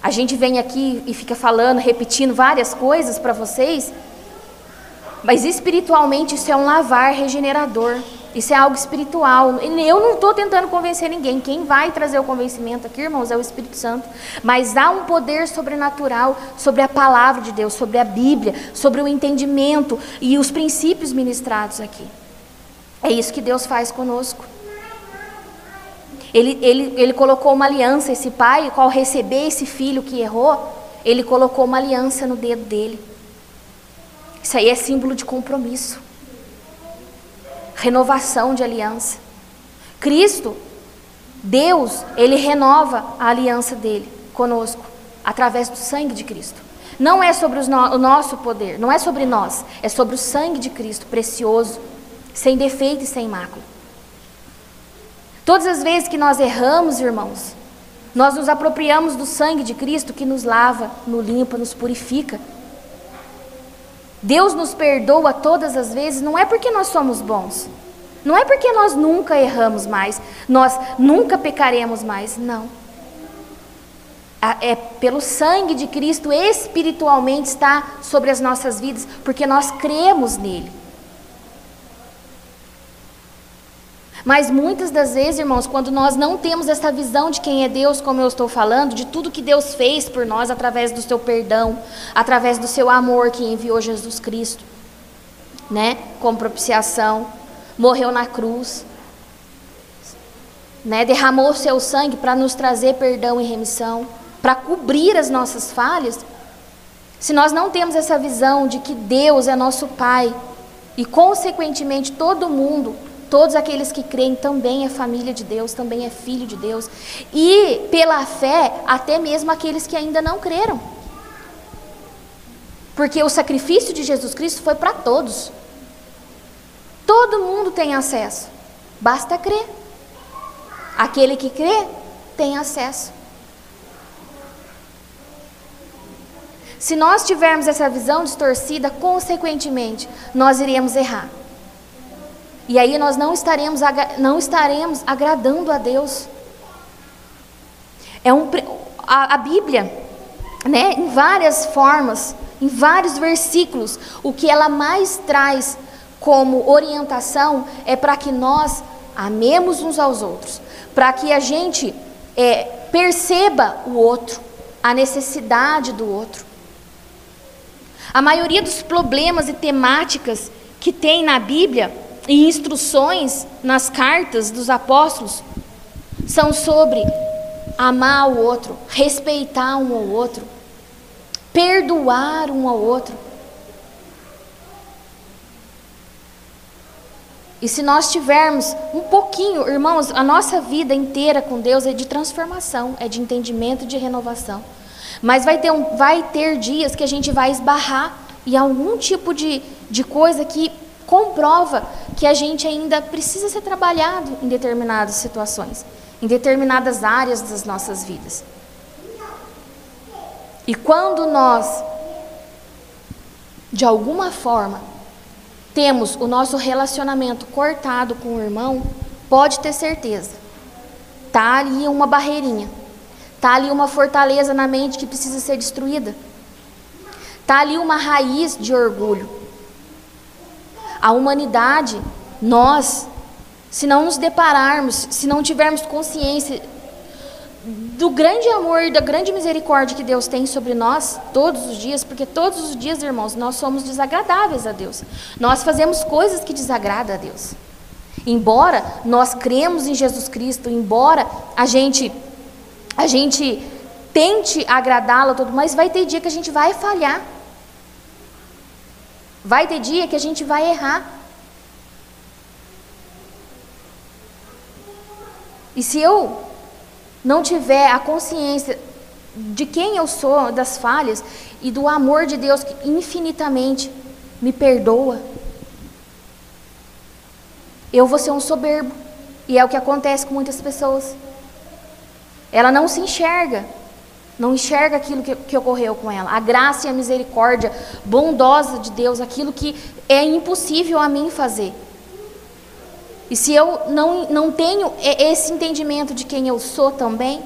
A gente vem aqui e fica falando, repetindo várias coisas para vocês, mas espiritualmente isso é um lavar regenerador. Isso é algo espiritual. Eu não estou tentando convencer ninguém. Quem vai trazer o convencimento aqui, irmãos, é o Espírito Santo. Mas há um poder sobrenatural sobre a palavra de Deus, sobre a Bíblia, sobre o entendimento e os princípios ministrados aqui. É isso que Deus faz conosco. Ele, ele, ele colocou uma aliança, esse pai, qual receber esse filho que errou, ele colocou uma aliança no dedo dele. Isso aí é símbolo de compromisso renovação de aliança. Cristo, Deus, ele renova a aliança dele conosco através do sangue de Cristo. Não é sobre no, o nosso poder, não é sobre nós, é sobre o sangue de Cristo precioso, sem defeito e sem mácula. Todas as vezes que nós erramos, irmãos, nós nos apropriamos do sangue de Cristo que nos lava, nos limpa, nos purifica. Deus nos perdoa todas as vezes, não é porque nós somos bons, não é porque nós nunca erramos mais, nós nunca pecaremos mais, não. É pelo sangue de Cristo espiritualmente está sobre as nossas vidas, porque nós cremos nele. Mas muitas das vezes, irmãos, quando nós não temos essa visão de quem é Deus, como eu estou falando, de tudo que Deus fez por nós através do seu perdão, através do seu amor que enviou Jesus Cristo, né, como propiciação, morreu na cruz, né, derramou o seu sangue para nos trazer perdão e remissão, para cobrir as nossas falhas. Se nós não temos essa visão de que Deus é nosso Pai e, consequentemente, todo mundo Todos aqueles que creem também é família de Deus, também é filho de Deus. E pela fé, até mesmo aqueles que ainda não creram. Porque o sacrifício de Jesus Cristo foi para todos. Todo mundo tem acesso. Basta crer. Aquele que crê tem acesso. Se nós tivermos essa visão distorcida, consequentemente, nós iremos errar. E aí nós não estaremos, não estaremos agradando a Deus. É um, a, a Bíblia, né, em várias formas, em vários versículos, o que ela mais traz como orientação é para que nós amemos uns aos outros, para que a gente é, perceba o outro, a necessidade do outro. A maioria dos problemas e temáticas que tem na Bíblia e instruções nas cartas dos apóstolos são sobre amar o outro, respeitar um ao outro, perdoar um ao outro. E se nós tivermos um pouquinho, irmãos, a nossa vida inteira com Deus é de transformação, é de entendimento, de renovação. Mas vai ter, um, vai ter dias que a gente vai esbarrar em algum tipo de, de coisa que comprova que a gente ainda precisa ser trabalhado em determinadas situações, em determinadas áreas das nossas vidas. E quando nós, de alguma forma, temos o nosso relacionamento cortado com o irmão, pode ter certeza, tá ali uma barreirinha, tá ali uma fortaleza na mente que precisa ser destruída, tá ali uma raiz de orgulho a humanidade, nós, se não nos depararmos, se não tivermos consciência do grande amor e da grande misericórdia que Deus tem sobre nós todos os dias, porque todos os dias, irmãos, nós somos desagradáveis a Deus. Nós fazemos coisas que desagradam a Deus. Embora nós cremos em Jesus Cristo, embora a gente a gente tente agradá-lo todo, mas vai ter dia que a gente vai falhar. Vai ter dia que a gente vai errar. E se eu não tiver a consciência de quem eu sou, das falhas e do amor de Deus que infinitamente me perdoa, eu vou ser um soberbo. E é o que acontece com muitas pessoas. Ela não se enxerga não enxerga aquilo que, que ocorreu com ela. A graça e a misericórdia bondosa de Deus, aquilo que é impossível a mim fazer. E se eu não, não tenho esse entendimento de quem eu sou também,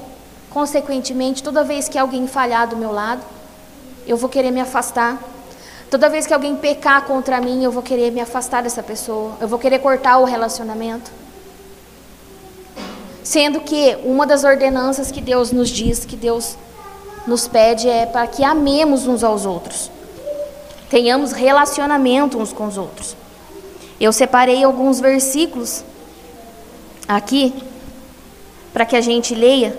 consequentemente, toda vez que alguém falhar do meu lado, eu vou querer me afastar. Toda vez que alguém pecar contra mim, eu vou querer me afastar dessa pessoa. Eu vou querer cortar o relacionamento. Sendo que uma das ordenanças que Deus nos diz, que Deus nos pede é para que amemos uns aos outros. Tenhamos relacionamento uns com os outros. Eu separei alguns versículos aqui para que a gente leia.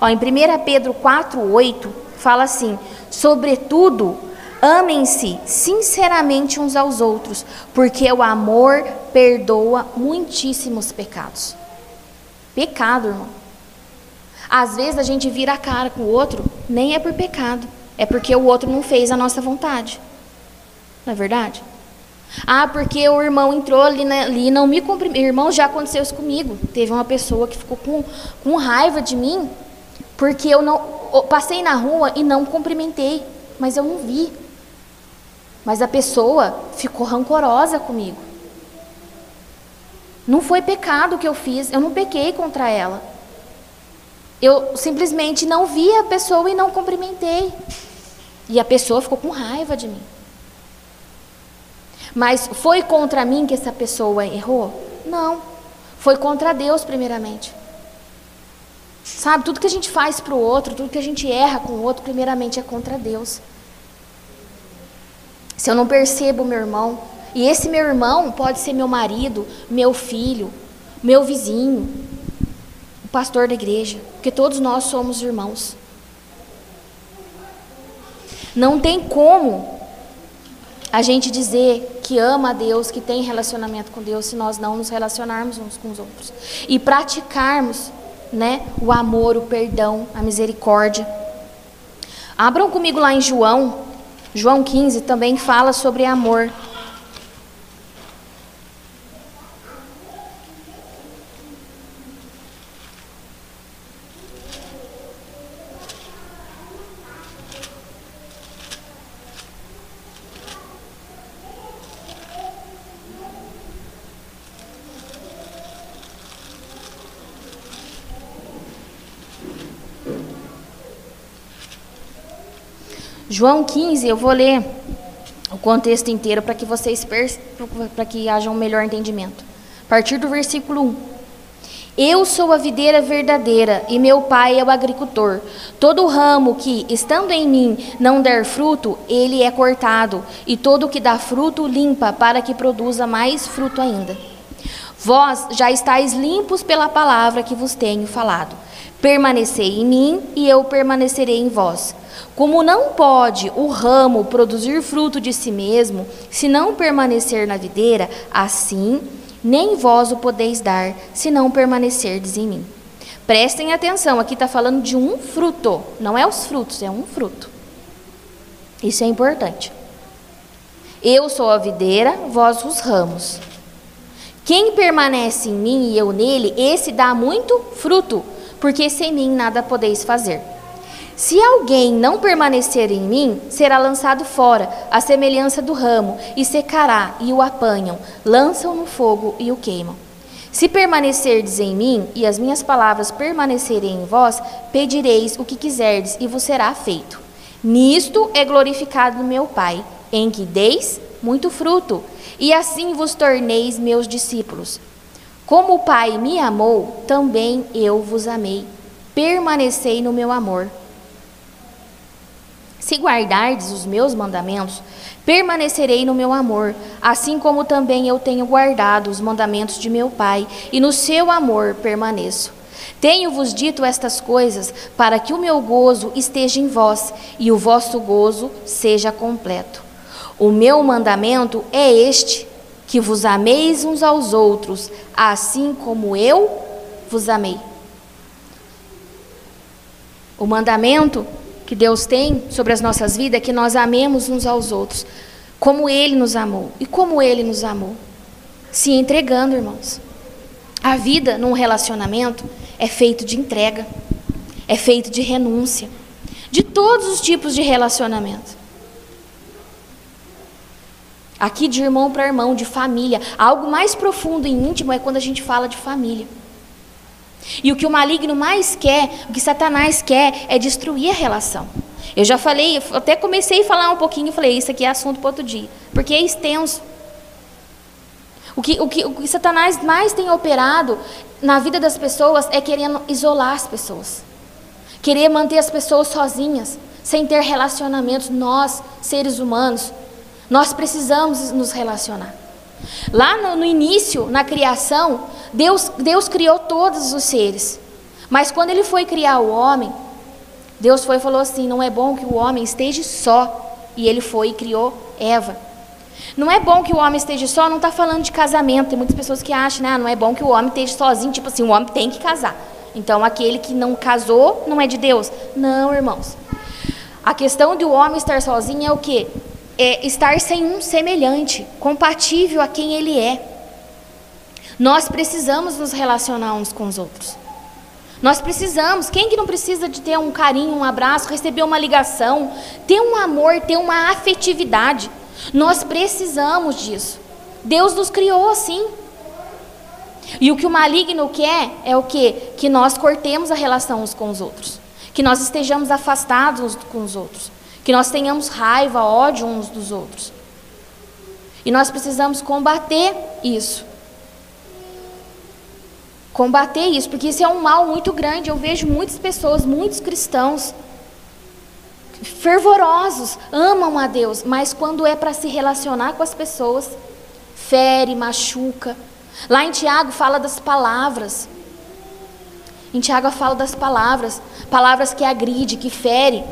Ó, em 1 Pedro 4:8 fala assim: "Sobretudo, amem-se sinceramente uns aos outros, porque o amor perdoa muitíssimos pecados." Pecado, irmão. Às vezes a gente vira a cara com o outro, nem é por pecado, é porque o outro não fez a nossa vontade. Não é verdade? Ah, porque o irmão entrou ali, ali e não me cumprimentou. Irmão, já aconteceu isso comigo. Teve uma pessoa que ficou com, com raiva de mim porque eu não eu passei na rua e não cumprimentei, mas eu não vi. Mas a pessoa ficou rancorosa comigo. Não foi pecado que eu fiz, eu não pequei contra ela. Eu simplesmente não vi a pessoa e não cumprimentei. E a pessoa ficou com raiva de mim. Mas foi contra mim que essa pessoa errou? Não. Foi contra Deus, primeiramente. Sabe, tudo que a gente faz para o outro, tudo que a gente erra com o outro, primeiramente é contra Deus. Se eu não percebo meu irmão, e esse meu irmão pode ser meu marido, meu filho, meu vizinho, pastor da igreja, porque todos nós somos irmãos. Não tem como a gente dizer que ama a Deus, que tem relacionamento com Deus, se nós não nos relacionarmos uns com os outros e praticarmos, né, o amor, o perdão, a misericórdia. Abram comigo lá em João, João 15 também fala sobre amor. João 15, eu vou ler o contexto inteiro para que vocês para que haja um melhor entendimento. A partir do versículo 1. Eu sou a videira verdadeira e meu pai é o agricultor. Todo ramo que, estando em mim, não der fruto, ele é cortado, e todo que dá fruto, limpa, para que produza mais fruto ainda. Vós já estáis limpos pela palavra que vos tenho falado. Permanecei em mim e eu permanecerei em vós. Como não pode o ramo produzir fruto de si mesmo, se não permanecer na videira, assim nem vós o podeis dar, se não permanecerdes em mim. Prestem atenção, aqui está falando de um fruto, não é os frutos, é um fruto. Isso é importante. Eu sou a videira, vós os ramos. Quem permanece em mim e eu nele, esse dá muito fruto, porque sem mim nada podeis fazer. Se alguém não permanecer em mim, será lançado fora, à semelhança do ramo, e secará, e o apanham, lançam no fogo e o queimam. Se permanecerdes em mim, e as minhas palavras permanecerem em vós, pedireis o que quiserdes, e vos será feito. Nisto é glorificado meu Pai, em que deis muito fruto, e assim vos torneis meus discípulos. Como o Pai me amou, também eu vos amei. Permanecei no meu amor. Se guardardes os meus mandamentos, permanecerei no meu amor, assim como também eu tenho guardado os mandamentos de meu Pai, e no seu amor permaneço. Tenho-vos dito estas coisas para que o meu gozo esteja em vós e o vosso gozo seja completo. O meu mandamento é este: que vos ameis uns aos outros, assim como eu vos amei. O mandamento que Deus tem sobre as nossas vidas é que nós amemos uns aos outros, como Ele nos amou. E como Ele nos amou? Se entregando, irmãos. A vida num relacionamento é feito de entrega, é feito de renúncia, de todos os tipos de relacionamento. Aqui de irmão para irmão, de família. Algo mais profundo e íntimo é quando a gente fala de família. E o que o maligno mais quer, o que Satanás quer, é destruir a relação. Eu já falei, até comecei a falar um pouquinho e falei, isso aqui é assunto para outro dia. Porque é extenso. O que, o, que, o que Satanás mais tem operado na vida das pessoas é querendo isolar as pessoas. Querer manter as pessoas sozinhas, sem ter relacionamentos. Nós, seres humanos, nós precisamos nos relacionar. Lá no, no início, na criação, Deus, Deus criou todos os seres. Mas quando ele foi criar o homem, Deus foi e falou assim: não é bom que o homem esteja só. E ele foi e criou Eva. Não é bom que o homem esteja só, não está falando de casamento. Tem muitas pessoas que acham, né? Não é bom que o homem esteja sozinho, tipo assim, o homem tem que casar. Então aquele que não casou não é de Deus. Não, irmãos. A questão de o homem estar sozinho é o quê? É estar sem um semelhante, compatível a quem ele é. Nós precisamos nos relacionar uns com os outros. Nós precisamos, quem que não precisa de ter um carinho, um abraço, receber uma ligação, ter um amor, ter uma afetividade? Nós precisamos disso. Deus nos criou assim. E o que o maligno quer é o quê? Que nós cortemos a relação uns com os outros. Que nós estejamos afastados uns com os outros. Que nós tenhamos raiva, ódio uns dos outros. E nós precisamos combater isso combater isso, porque isso é um mal muito grande. Eu vejo muitas pessoas, muitos cristãos, fervorosos, amam a Deus, mas quando é para se relacionar com as pessoas, fere, machuca. Lá em Tiago fala das palavras. Em Tiago fala das palavras, palavras que agride, que fere.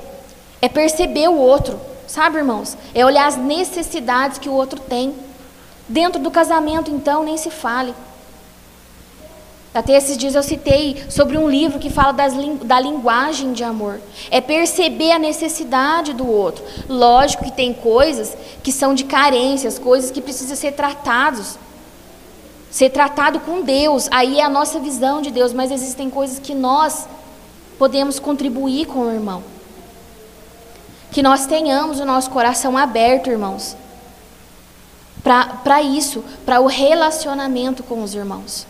É perceber o outro, sabe, irmãos? É olhar as necessidades que o outro tem. Dentro do casamento, então, nem se fale. Até esses dias eu citei sobre um livro que fala das, da linguagem de amor. É perceber a necessidade do outro. Lógico que tem coisas que são de carências, coisas que precisam ser tratados. Ser tratado com Deus. Aí é a nossa visão de Deus. Mas existem coisas que nós podemos contribuir com o irmão. Que nós tenhamos o nosso coração aberto, irmãos. Para isso, para o relacionamento com os irmãos.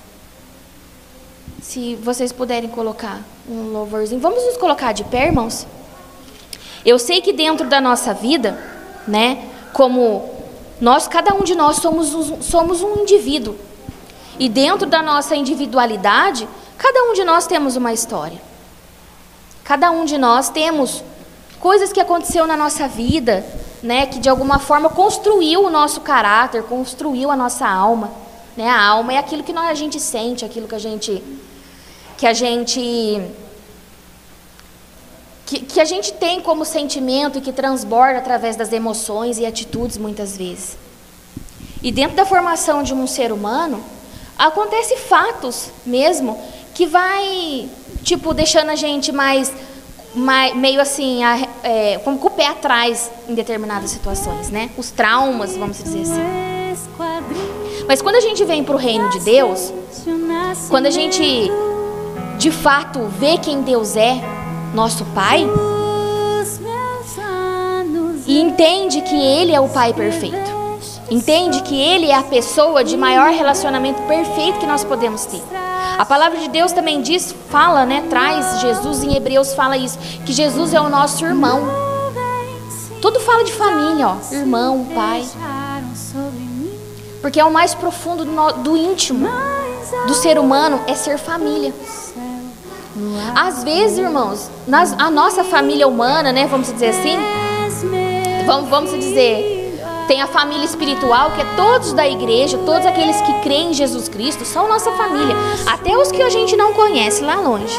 Se vocês puderem colocar um louvorzinho. Vamos nos colocar de pé, irmãos? Eu sei que dentro da nossa vida, né, como nós, cada um de nós somos somos um indivíduo. E dentro da nossa individualidade, cada um de nós temos uma história. Cada um de nós temos coisas que aconteceu na nossa vida, né, que de alguma forma construiu o nosso caráter, construiu a nossa alma. Né? A alma é aquilo que nós, a gente sente, aquilo que a gente que a gente que, que a gente tem como sentimento e que transborda através das emoções e atitudes muitas vezes. E dentro da formação de um ser humano, acontece fatos mesmo que vai, tipo, deixando a gente mais, mais meio assim, a, é, com o pé atrás em determinadas situações, né? Os traumas, vamos dizer assim. Mas quando a gente vem para o reino de Deus, quando a gente de fato vê quem Deus é, nosso Pai, e entende que Ele é o Pai perfeito, entende que Ele é a pessoa de maior relacionamento perfeito que nós podemos ter. A palavra de Deus também diz, fala, né, traz Jesus em Hebreus fala isso, que Jesus é o nosso irmão. Tudo fala de família, ó, irmão, pai. Porque é o mais profundo do, do íntimo do ser humano é ser família. Às vezes, irmãos, nas, a nossa família humana, né, vamos dizer assim, vamos, vamos dizer, tem a família espiritual, que é todos da igreja, todos aqueles que creem em Jesus Cristo, são nossa família. Até os que a gente não conhece lá longe.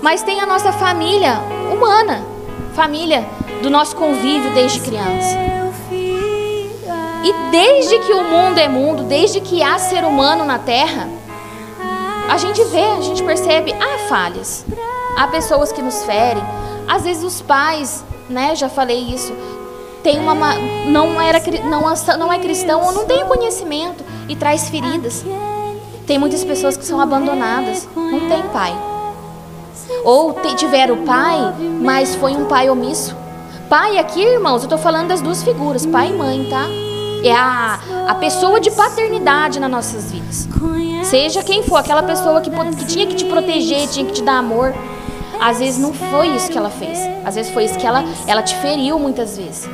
Mas tem a nossa família humana, família do nosso convívio desde criança. E desde que o mundo é mundo, desde que há ser humano na terra, a gente vê, a gente percebe, há falhas. Há pessoas que nos ferem. Às vezes os pais, né, já falei isso, tem uma não era não, não é cristão ou não tem conhecimento e traz feridas. Tem muitas pessoas que são abandonadas, não tem pai. Ou tiveram pai, mas foi um pai omisso. Pai aqui, irmãos, eu estou falando das duas figuras, pai e mãe, tá? É a, a pessoa de paternidade nas nossas vidas. Seja quem for, aquela pessoa que, que tinha que te proteger, tinha que te dar amor. às vezes não foi isso que ela fez. Às vezes foi isso que ela, ela te feriu muitas vezes.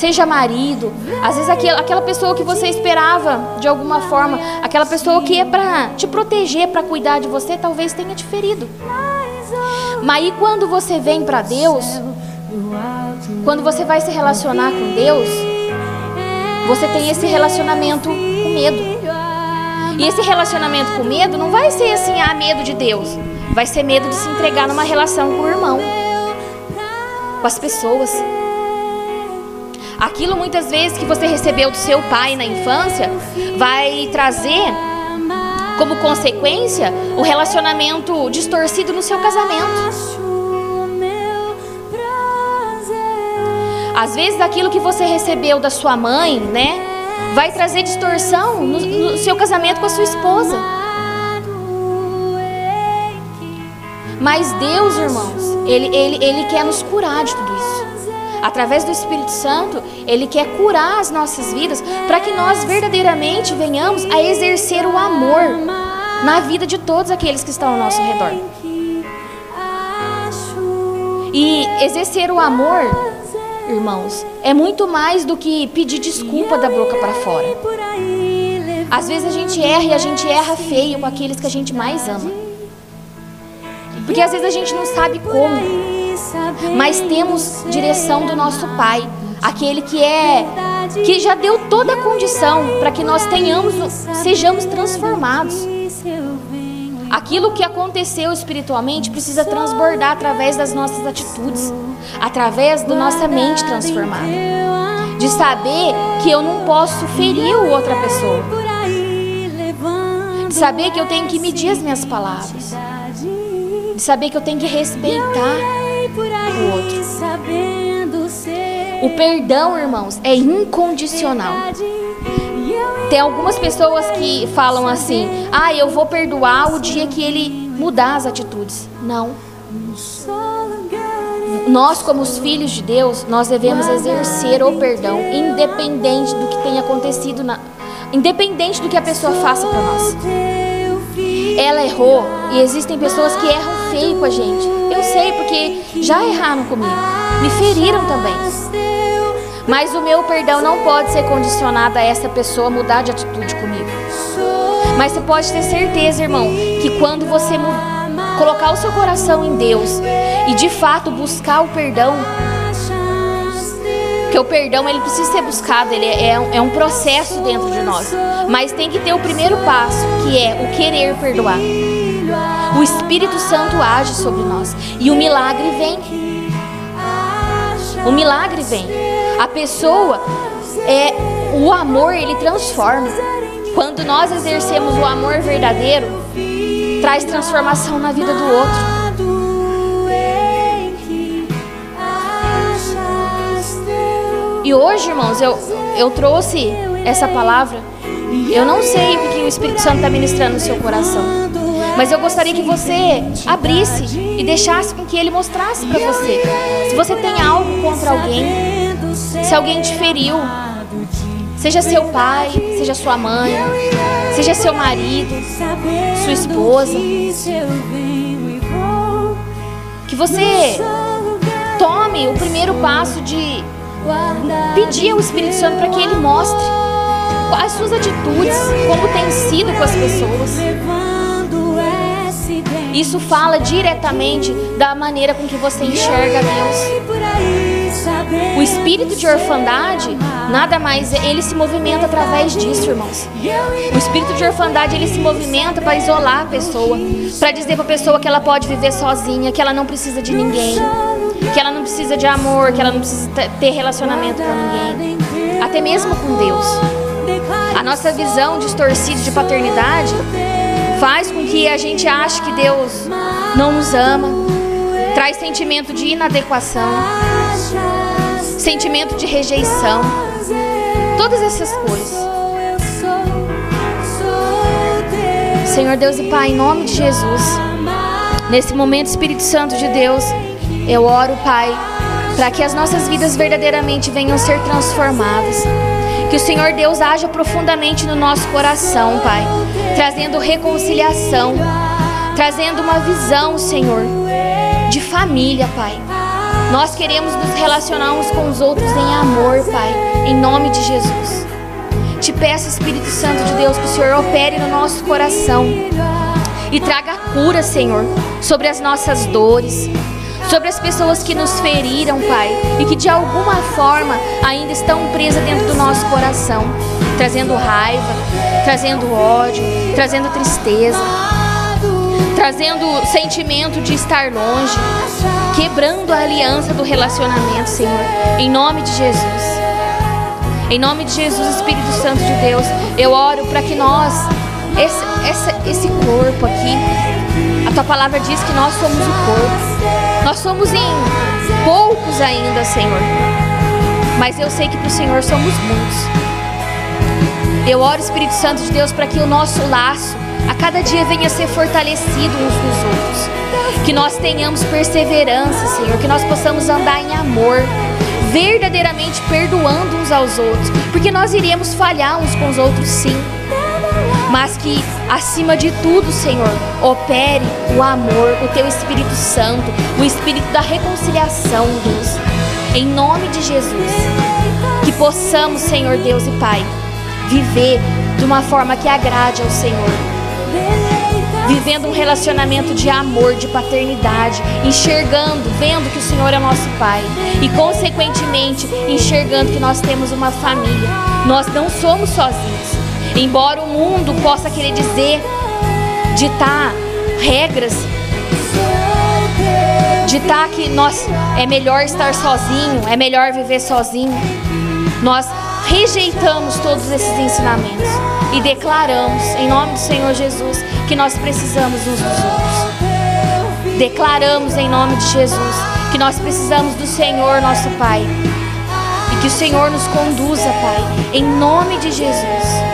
Seja marido, às vezes aquela, aquela pessoa que você esperava de alguma forma, aquela pessoa que é para te proteger, para cuidar de você, talvez tenha te ferido. Mas aí quando você vem para Deus, quando você vai se relacionar com Deus, você tem esse relacionamento com medo. E esse relacionamento com medo não vai ser assim, ah, medo de Deus. Vai ser medo de se entregar numa relação com o irmão, com as pessoas. Aquilo muitas vezes que você recebeu do seu pai na infância vai trazer como consequência o relacionamento distorcido no seu casamento. Às vezes aquilo que você recebeu da sua mãe, né, vai trazer distorção no, no seu casamento com a sua esposa. Mas Deus, irmãos, ele, ele, ele quer nos curar de tudo isso através do Espírito Santo, Ele quer curar as nossas vidas para que nós verdadeiramente venhamos a exercer o amor na vida de todos aqueles que estão ao nosso redor. E exercer o amor, irmãos, é muito mais do que pedir desculpa da boca para fora. Às vezes a gente erra e a gente erra feio com aqueles que a gente mais ama. Porque às vezes a gente não sabe como mas temos direção do nosso Pai, aquele que é que já deu toda a condição para que nós tenhamos, sejamos transformados. Aquilo que aconteceu espiritualmente precisa transbordar através das nossas atitudes, através da nossa mente transformada. De saber que eu não posso ferir outra pessoa. De saber que eu tenho que medir as minhas palavras. De saber que eu tenho que respeitar o outro. O perdão, irmãos, é incondicional. Tem algumas pessoas que falam assim: ah, eu vou perdoar o dia que ele mudar as atitudes. Não. Nós, como os filhos de Deus, nós devemos exercer o perdão, independente do que tenha acontecido, na... independente do que a pessoa faça para nós. Ela errou e existem pessoas que erram feio com a gente. Eu sei porque já erraram comigo, me feriram também. Mas o meu perdão não pode ser condicionado a essa pessoa mudar de atitude comigo. Mas você pode ter certeza, irmão, que quando você colocar o seu coração em Deus e de fato buscar o perdão, que o perdão ele precisa ser buscado, ele é, é, um processo dentro de nós. Mas tem que ter o primeiro passo, que é o querer perdoar. O Espírito Santo age sobre nós e o milagre vem. O milagre vem. A pessoa é o amor, ele transforma. Quando nós exercemos o amor verdadeiro, traz transformação na vida do outro. E hoje, irmãos, eu, eu trouxe essa palavra. Eu não sei o que o Espírito Santo está ministrando no seu coração. Mas eu gostaria que você abrisse e deixasse com que ele mostrasse para você. Se você tem algo contra alguém, se alguém te feriu, seja seu pai, seja sua mãe, seja seu marido, sua esposa, que você tome o primeiro passo de pedir ao Espírito Santo para que ele mostre as suas atitudes, como tem sido com as pessoas. Isso fala diretamente da maneira com que você enxerga Deus. O espírito de orfandade, nada mais, ele se movimenta através disso, irmãos. O espírito de orfandade, ele se movimenta para isolar a pessoa, para dizer para a pessoa que ela pode viver sozinha, que ela não precisa de ninguém, que ela não precisa de amor, que ela não precisa ter relacionamento com ninguém, até mesmo com Deus. A nossa visão distorcida de paternidade faz com que a gente ache que Deus não nos ama, traz sentimento de inadequação, sentimento de rejeição, todas essas coisas. Senhor Deus e Pai, em nome de Jesus, nesse momento, Espírito Santo de Deus, eu oro, Pai, para que as nossas vidas verdadeiramente venham ser transformadas. Que o Senhor Deus haja profundamente no nosso coração, Pai, trazendo reconciliação, trazendo uma visão, Senhor, família, Pai. Nós queremos nos relacionar uns com os outros em amor, Pai, em nome de Jesus. Te peço, Espírito Santo de Deus, que o Senhor opere no nosso coração e traga cura, Senhor, sobre as nossas dores, sobre as pessoas que nos feriram, Pai, e que de alguma forma ainda estão presas dentro do nosso coração, trazendo raiva, trazendo ódio, trazendo tristeza, trazendo sentimento de estar longe, quebrando a aliança do relacionamento, Senhor, em nome de Jesus. Em nome de Jesus, Espírito Santo de Deus, eu oro para que nós, esse, esse, esse corpo aqui, a tua palavra diz que nós somos o corpo. Nós somos em poucos ainda, Senhor. Mas eu sei que para o Senhor somos muitos. Eu oro, Espírito Santo de Deus, para que o nosso laço a cada dia venha ser fortalecido uns nos outros. Que nós tenhamos perseverança, Senhor, que nós possamos andar em amor, verdadeiramente perdoando uns aos outros, porque nós iremos falhar uns com os outros, sim. Mas que, acima de tudo, Senhor, opere o amor, o Teu Espírito Santo, o Espírito da reconciliação, Deus. Em nome de Jesus. Que possamos, Senhor Deus e Pai, viver de uma forma que agrade ao Senhor vivendo um relacionamento de amor, de paternidade, enxergando, vendo que o Senhor é nosso Pai e, consequentemente, enxergando que nós temos uma família. Nós não somos sozinhos. Embora o mundo possa querer dizer, ditar regras, ditar que nós é melhor estar sozinho, é melhor viver sozinho, nós rejeitamos todos esses ensinamentos e declaramos, em nome do Senhor Jesus, que nós precisamos uns dos outros. Declaramos em nome de Jesus que nós precisamos do Senhor, nosso Pai. E que o Senhor nos conduza, Pai, em nome de Jesus.